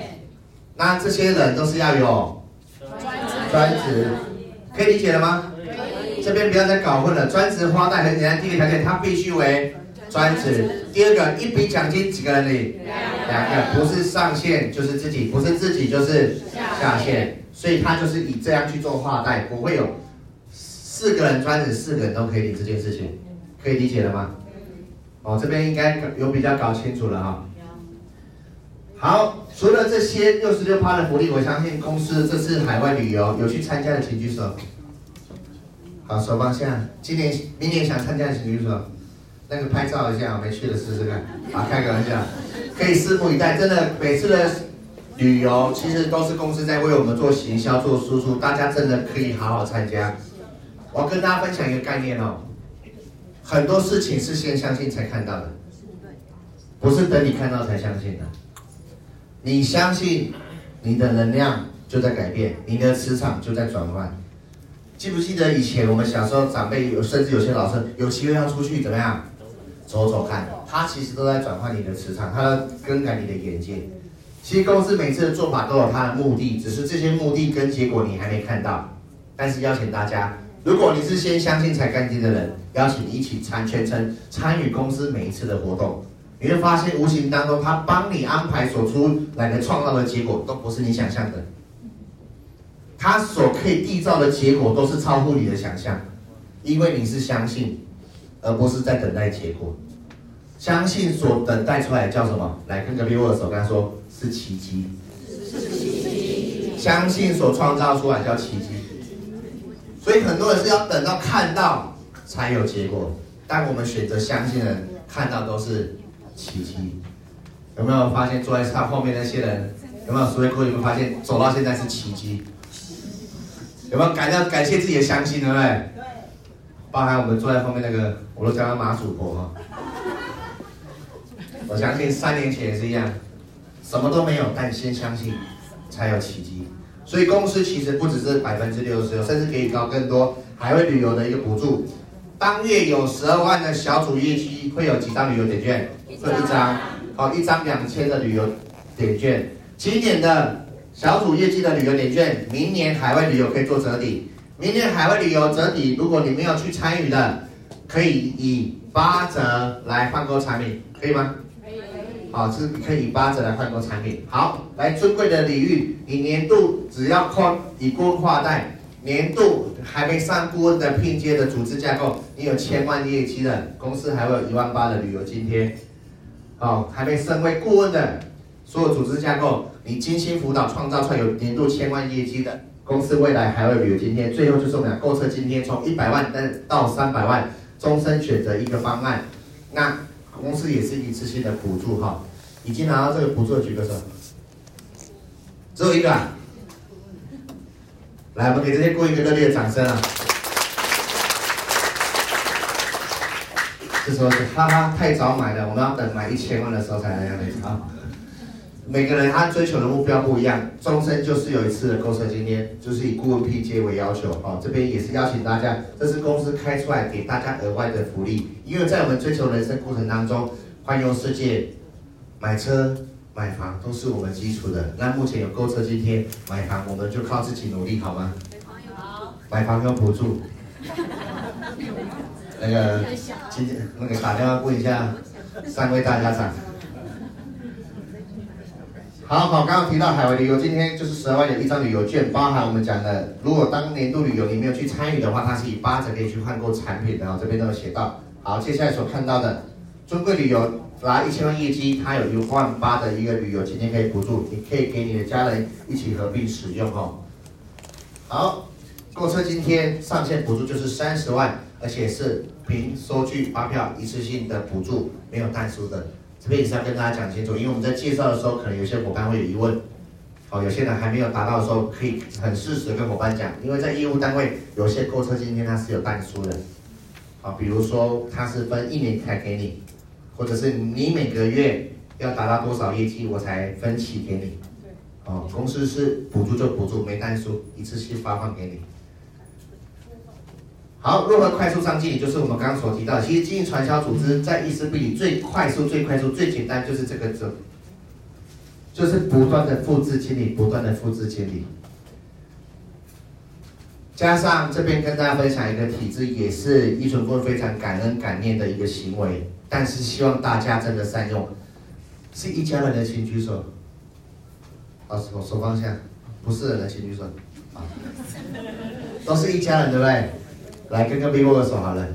那这些人都是要有专职，可以理解了吗？这边不要再搞混了，专职花贷很简单，第一个条件它必须为专职，第二个一笔奖金几个人领？两个，不是上线就是自己，不是自己就是下线，所以他就是以这样去做花贷，不会有四个人专职，四个人都可以领这件事情，可以理解了吗？哦，这边应该有比较搞清楚了哈。好，除了这些六十六趴的福利，我相信公司这次海外旅游有去参加的，请举手。好，手放下。今年、明年想参加的请举手。那个拍照一下，没去的试试看。好，开个玩笑，可以拭目以待。真的，每次的旅游其实都是公司在为我们做行销、做输出，大家真的可以好好参加。我跟大家分享一个概念哦，很多事情是先相信才看到的，不是等你看到才相信的。你相信，你的能量就在改变，你的磁场就在转换。记不记得以前我们小时候长辈有，甚至有些老师有机会要出去怎么样走走看，他其实都在转换你的磁场，他在更改你的眼界。其实公司每次的做法都有它的目的，只是这些目的跟结果你还没看到。但是邀请大家如果你是先相信才干劲的人，邀请你一起参全程参与公司每一次的活动，你会发现无形当中他帮你安排所出来的创造的结果都不是你想象的，他所可以缔造的结果都是超乎你的想象，因为你是相信，而不是在等待结果。相信所等待出来叫什么？来跟隔壁握手，跟他说是奇迹。相信所创造出来叫奇迹。所以很多人是要等到看到才有结果，但我们选择相信的人，看到都是奇迹。有没有发现坐在他后面那些人？有没有所谓过？有没有发现走到现在是奇迹？有没有感到感谢自己的相信，对不对？对。包含我们坐在后面那个，我都叫他马祖婆哈。我相信三年前也是一样，什么都没有，但先相信，才有奇迹。所以公司其实不只是百分之六十六，甚至可以搞更多海外旅游的一个补助。当月有十二万的小组业绩，会有几张旅游点券？会一张，好，一张两千的旅游点券。今年的小组业绩的旅游点券，明年海外旅游可以做折抵。明年海外旅游折抵，如果你没有去参与的，可以以八折来换购产品，可以吗？可以好，是可以以八折来换购产品。好，来尊贵的礼遇，你年度只要靠以顾问跨代，年度还没上顾问的拼接的组织架构，你有千万业绩的公司还会有一万八的旅游津贴。好，还没升为顾问的所有组织架构，你精心辅导创造出来有年度千万业绩的公司，未来还会有今天。最后就是我们讲购车津贴，从一百万到三百万，终身选择一个方案。那。公司也是一次性的补助哈，已经拿到这个补助的举个手，只有一个，来，我们给这些顾问一个热烈的掌声啊！这时候是哈哈太早买了，我们要等买一千万的时候才来领啊。每个人他追求的目标不一样，终身就是有一次的购车津贴，就是以顾问拼接为要求哦。这边也是邀请大家，这是公司开出来给大家额外的福利，因为在我们追求人生过程当中，环游世界、买车、买房都是我们基础的。那目前有购车津贴，买房我们就靠自己努力，好吗？买房有补助。那个今天那个打电话问一下三位大家长。好好，刚刚提到海外旅游，今天就是十二万的一张旅游券，包含我们讲的，如果当年度旅游你没有去参与的话，它是以八折可以去换购产品的，这边都有写到。好，接下来所看到的尊贵旅游拿一千万业绩，它有一万八的一个旅游今天可以补助，你可以给你的家人一起合并使用哦。好，购车今天上限补助就是三十万，而且是凭收据发票一次性的补助，没有代书的。这边也是要跟大家讲清楚，因为我们在介绍的时候，可能有些伙伴会有疑问，好，有些人还没有达到的时候，可以很适时跟伙伴讲，因为在业务单位，有些购车津贴它是有代书的，好，比如说它是分一年才给你，或者是你每个月要达到多少业绩，我才分期给你，哦，公司是补助就补助，没但书，一次性发放给你。好，如何快速上经理？就是我们刚刚所提到，其实经营传销组织在意思比你最快速、最快速、最简单，就是这个字，就是不断的复制经理，不断的复制经理。加上这边跟大家分享一个体制，也是依纯顾问非常感恩感念的一个行为，但是希望大家真的善用。是一家人的请举手，啊，手手放下，不是人的请举手，啊，都是一家人，对不对？来跟隔壁握个手好了，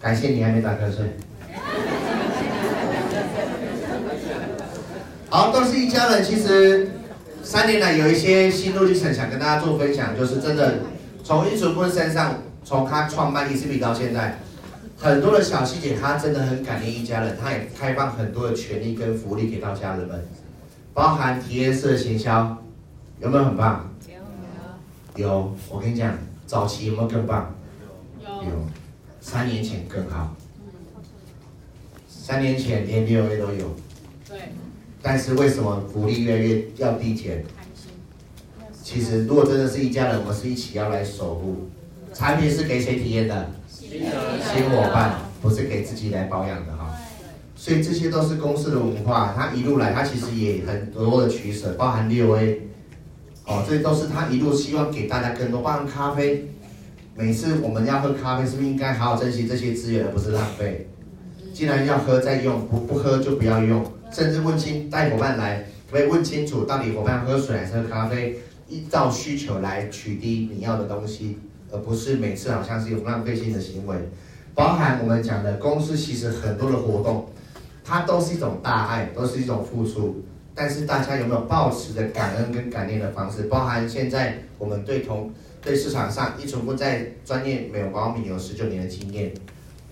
感谢你还没打瞌睡。好，都是一家人。其实三年来有一些心路历程想跟大家做分享，就是真的从依纯顾问身上，从他创办 ECP 到现在，很多的小细节，他真的很感念一家人，他也开放很多的权利跟福利给到家人们，包含体验式行销，有没有很棒？有。有，我跟你讲，早期有没有更棒？有，三年前更好。三年前连六 A 都有。对。但是为什么福利越来越要递减？其实如果真的是一家人，我们是一起要来守护。产品是给谁体验的？新伙伴，不是给自己来保养的哈。所以这些都是公司的文化，他一路来，他其实也很多的取舍，包含六 A。哦，这都是他一路希望给大家更多，包含咖啡。每次我们要喝咖啡，是不是应该好好珍惜这些资源，而不是浪费？既然要喝再用，不不喝就不要用，甚至问清带伙伴来，可以问清楚到底伙伴喝水还是喝咖啡，依照需求来取缔你要的东西，而不是每次好像是有浪费性的行为。包含我们讲的公司，其实很多的活动，它都是一种大爱，都是一种付出。但是大家有没有抱持着感恩跟感念的方式？包含现在我们对同对市场上一存不在专业美容保养品有十九年的经验。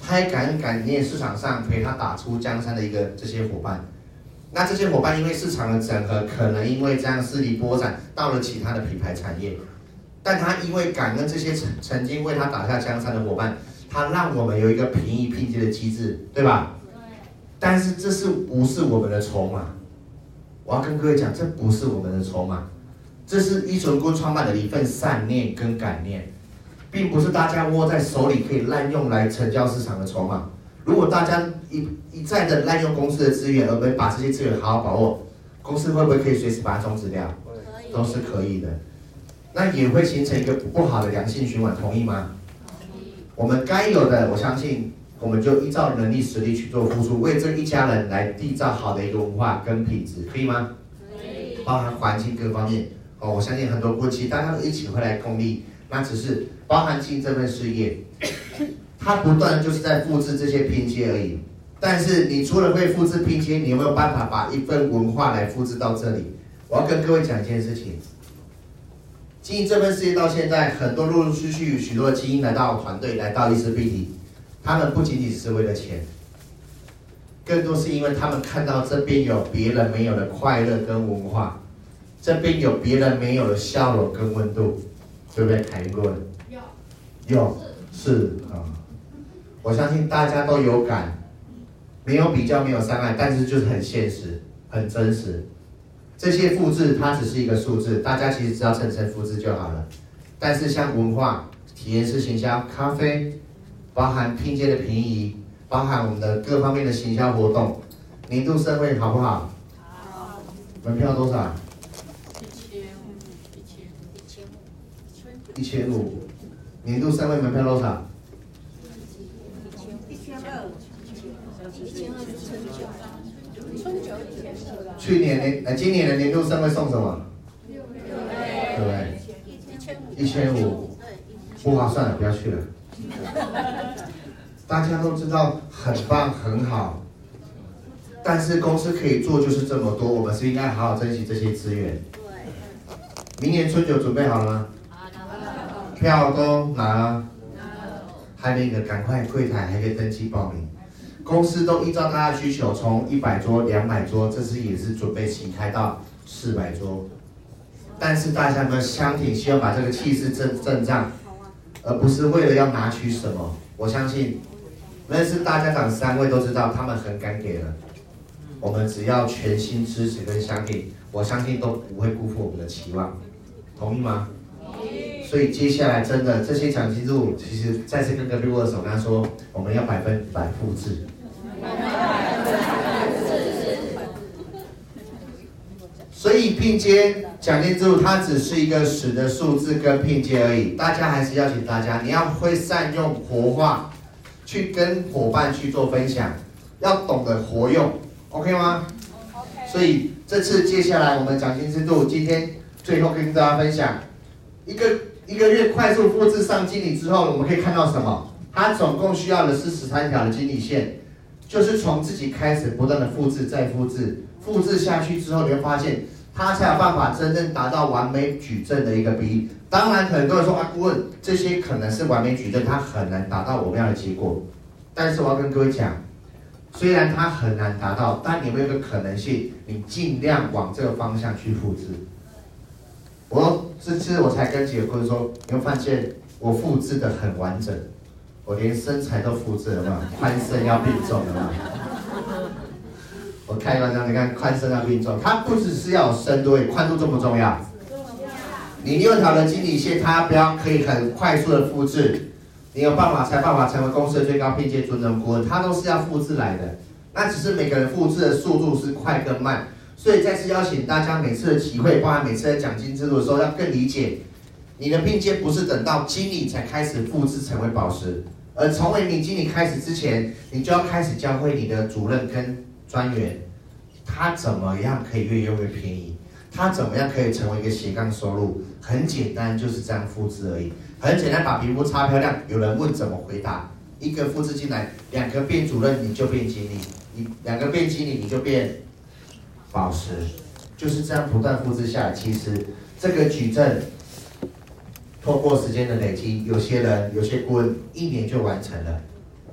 他也感恩感念市场上陪他打出江山的一个这些伙伴，那这些伙伴因为市场的整合，可能因为这样势力波展到了其他的品牌产业，但他因为感恩这些曾曾经为他打下江山的伙伴，他让我们有一个平移拼接的机制，对吧？但是这是不是我们的筹码？我要跟各位讲，这不是我们的筹码，这是依纯锅创办的一份善念跟感念。并不是大家握在手里可以滥用来成交市场的筹码。如果大家一一再的滥用公司的资源，而没把这些资源好好把握，公司会不会可以随时把它终止掉？都是可以的。那也会形成一个不好的良性循环，同意吗？我们该有的，我相信我们就依照能力实力去做付出，为这一家人来缔造好的一个文化跟品质，可以吗？可以。包含环境各方面哦，我相信很多夫妻大家都一起会来共力。那只是包含进这份事业，它不断就是在复制这些拼接而已。但是你除了会复制拼接，你有没有办法把一份文化来复制到这里？我要跟各位讲一件事情：经营这份事业到现在，很多陆陆续续许多精英来到团队，来到伊丝碧媞，他们不仅仅是为了钱，更多是因为他们看到这边有别人没有的快乐跟文化，这边有别人没有的笑容跟温度。对不对？凯云顾问，有，有，是啊，我相信大家都有感，没有比较，没有伤害，但是就是很现实，很真实。这些复制它只是一个数字，大家其实只要层层复制就好了。但是像文化、体验式行销、咖啡，包含拼接的平移，包含我们的各方面的行销活动，年度盛会好不好？好。门票多少？一千五，年度三位门票多少？一千二，一千二春酒，春酒一千二。去年年呃，今年的年度三位送什么？对不对？一千五，不划算了，不要去了。大家都知道很棒很好，但是公司可以做就是这么多，我们是应该好好珍惜这些资源。明年春酒准备好了吗？票都拿了，还没的赶快柜台还可以登记报名。公司都依照大家的需求，从一百桌、两百桌，这次也是准备起开到四百桌。但是大家们相挺，需要把这个气势振振胀，而不是为了要拿取什么。我相信，认识大家长三位都知道，他们很敢给了。我们只要全心支持跟相挺，我相信都不会辜负我们的期望。同意吗？所以接下来真的这些奖金入，其实再次跟隔壁握手，跟他说我们要百分百复制。所以拼接奖金制度，它只是一个死的数字跟拼接而已。大家还是邀请大家，你要会善用活化，去跟伙伴去做分享，要懂得活用，OK 吗？OK。所以这次接下来我们奖金制度，今天最后跟大家分享一个。一个月快速复制上经理之后，我们可以看到什么？他总共需要的是十三条的经理线，就是从自己开始不断的复制再复制，复制下去之后，你会发现他才有办法真正达到完美矩阵的一个比例。当然，很多人说啊，顾问这些可能是完美矩阵，它很难达到我们要的结果。但是我要跟各位讲，虽然它很难达到，但你有没有个可能性？你尽量往这个方向去复制。我这次我才跟几个顾问说，你会发现我复制的很完整，我连身材都复制了嘛，宽身要并重了嘛。我开玩笑，你看宽身要并重，它不只是要有深度，宽度重不重要？你六条的经理线，它不要可以很快速的复制，你有办法才办法成为公司的最高聘阶专任顾问，它都是要复制来的，那只是每个人复制的速度是快跟慢。所以再次邀请大家，每次的集会，包含每次的奖金制度的时候，要更理解你的并肩不是等到经理才开始复制成为宝石，而从为你经理开始之前，你就要开始教会你的主任跟专员，他怎么样可以越用越便宜，他怎么样可以成为一个斜杠收入？很简单，就是这样复制而已。很简单，把皮肤擦漂亮。有人问怎么回答？一个复制进来，两个变主任你就变经理，你两个变经理你就变老师，就是这样不断复制下来。其实这个矩阵。透过时间的累积，有些人、有些顾问一年就完成了，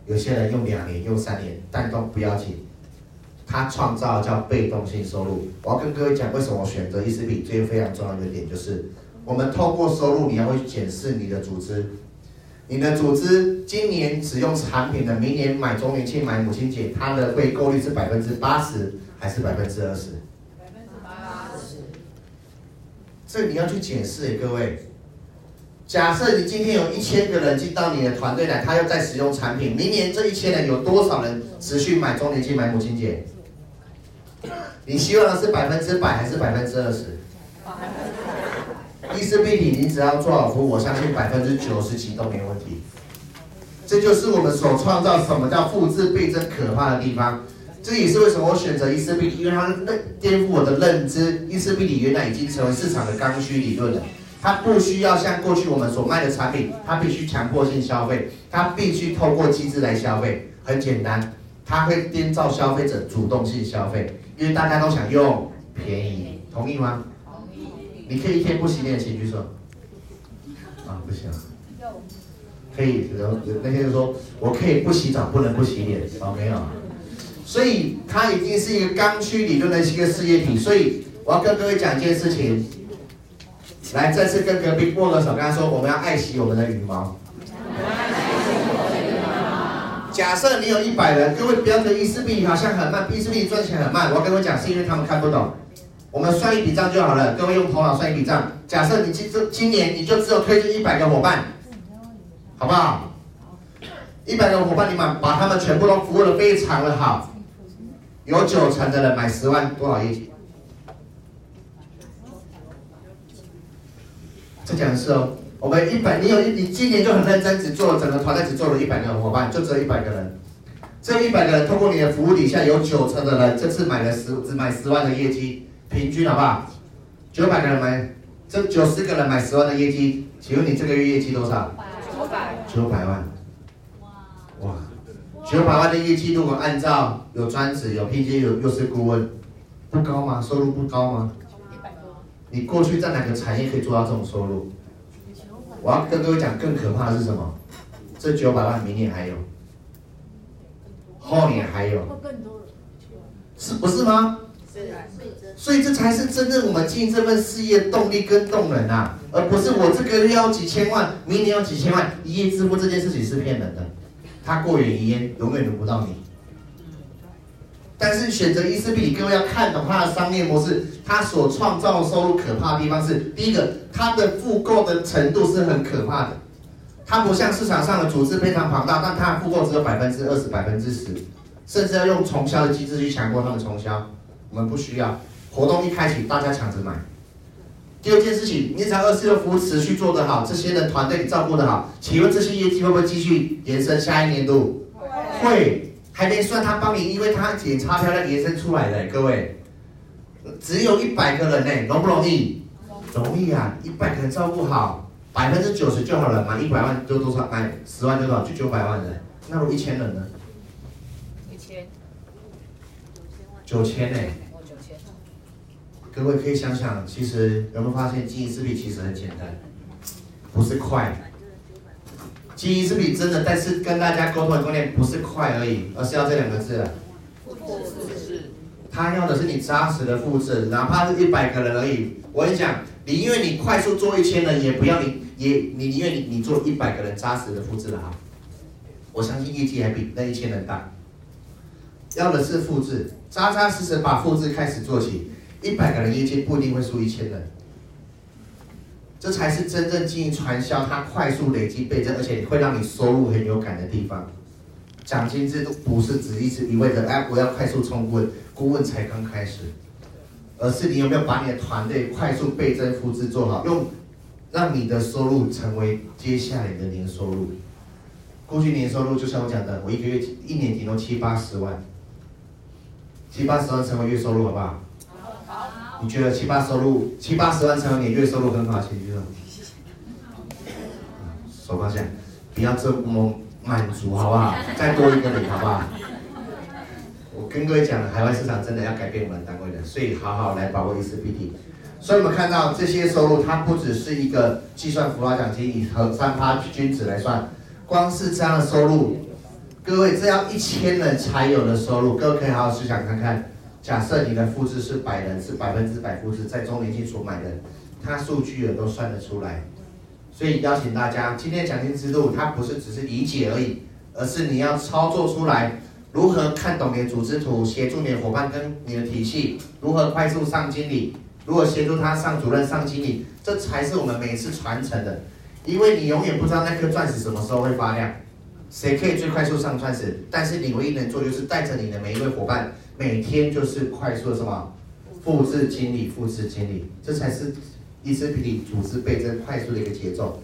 有些人用两年、用三年，但都不要紧。他创造叫被动性收入。我要跟各位讲，为什么我选择 eCPI 最非常重要的点就是，我们透过收入，你要会检视你的组织，你的组织今年使用产品的，明年买周年庆、买母亲节，它的回购率是百分之八十还是百分之二十？百分之八十。这你要去检视，各位。假设你今天有一千个人进到你的团队来，他又在使用产品，明年这一千人有多少人持续买周年庆、买母亲节？你希望的是百分之百还是百分之二十？eCPI 你只要做好服务，我相信百分之九十几都没问题。这就是我们所创造什么叫复制倍增可怕的地方。这也是为什么我选择 eCPI，因为它颠覆我的认知。eCPI 原来已经成为市场的刚需理论了。它不需要像过去我们所卖的产品，它必须强迫性消费，它必须透过机制来消费。很简单，它会颠造消费者主动性消费，因为大家都想用便宜，同意吗？同意。你可以一天不洗脸，请举手。啊，不行。可以，然后那天就说，我可以不洗澡，不能不洗脸。哦，没有。所以它已经是一个刚需理论的一个事业体。所以我要跟各位讲一件事情。来，再次跟隔壁握个手，跟他说，我们要爱惜我们的羽毛。假设你有一百人，各位不要觉得 eCPI 好像很慢，eCPI 赚钱很慢。我要跟我讲，是因为他们看不懂。我们算一笔账就好了，各位用头脑算一笔账。假设你今这今年你就只有推荐一百个伙伴，好不好？一百个伙伴，你把把他们全部都服务的非常的好，有九成的人买十万，多少业绩？这讲的是哦，我们一百，你有你今年就很认真，只做了整个团队只做了一百个伙伴，就只有一百个人。这一百个人通过你的服务底下，有九成的人这次买了十只买十万的业绩，平均好不好？九百个人买，这九十个人买十万的业绩，请问你这个月业绩多少？九百。九百万。哇。哇，九百万的业绩，如果按照有专职、有聘金、有又是顾问，不高吗？收入不高吗？你过去在哪个产业可以做到这种收入？我要跟各位讲，更可怕的是什么？这九百万明年还有，后年还有，是不是吗？所以这才是真正我们经营这份事业动力跟动能啊，而不是我这个月要几千万，明年要几千万，一夜致富这件事情是骗人的，它过眼云烟，永远轮不到你。但是选择 eCPI，各位要看懂它的商业模式，它所创造的收入可怕的地方是：第一个，它的复购的程度是很可怕的，它不像市场上的组织非常庞大，但它的复购只有百分之二十、百分之十，甚至要用重销的机制去强迫他们重销。我们不需要，活动一开启，大家抢着买。第二件事情，你只要二四六服务持续做得好，这些人团队照顾得好，请问这些业绩会不会继续延伸下一年度？会。还没算他帮你，因为他检查漂亮延伸出来的，各位，只有一百个人呢，容不容易？容易啊，一百个人照顾好，百分之九十就好了，满一百万就多少？买十万就多少？就九百万人。那如果一千人呢？一千。九千呢？各位可以想想，其实有没有发现经营 eCPI 其实很简单，不是快。经营 eCPI 真的，但是跟大家沟通的观念不是快而已，而是要这两个字了。复制。他要的是你扎实的复制，哪怕是一百个人而已。我跟你讲，你因为你快速做一千人，也不要你也你宁愿你你做一百个人扎实的复制的好。我相信业绩还比那一千人大。要的是复制，扎扎实实把复制开始做起，一百个人业绩不一定会输一千人。这才是真正经营传销，它快速累积倍增，而且会让你收入很有感的地方。奖金制度不是只一直一味的哎，我要快速冲顾问，顾问才刚开始，而是你有没有把你的团队快速倍增复制做好，用让你的收入成为接下来的年收入。过去年收入就像我讲的，我一个月一年顶多七八十万，七八十万成为月收入，好不好？你觉得七八收入七八十万成为你月收入很好，请举手。手放下，不要这么满足，好不好？再多一个你，好不好？我跟各位讲，海外市场真的要改变我们单位的，所以好好来把握一次 pt。所以我们看到这些收入，它不只是一个计算福劳奖金以和三趴均值来算。光是这样的收入，各位这要一千人才有的收入，各位可以好好思想看看。假设你的复制是百人，是百分之百复制，在周年庆所买的，它数据也都算得出来。所以邀请大家，今天奖金制度它不是只是理解而已，而是你要操作出来，如何看懂你的组织图，协助你的伙伴跟你的体系，如何快速上经理，如何协助他上主任、上经理，这才是我们每一次传承的。因为你永远不知道那颗钻石什么时候会发亮，谁可以最快速上钻石？但是你唯一能做就是带着你的每一位伙伴，每天就是快速的什么复制经理、复制经理，这才是 ECPT 组织倍增快速的一个节奏。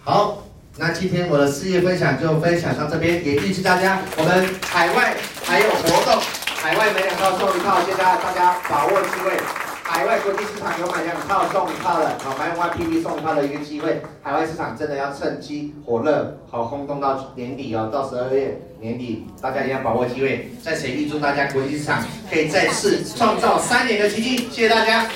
好，那今天我的事业分享就分享到这边，也预祝大家我们海外还有活动，海外买两套送一套，现在大家把握机会。海外国际市场有买两套送一套的，好买 YPP 送一套的一个机会。海外市场真的要趁机火热，好轰动到年底哦，到十二月年底，大家一定要把握机会。在此预祝大家国际市场可以再次创造三年的奇迹，谢谢大家。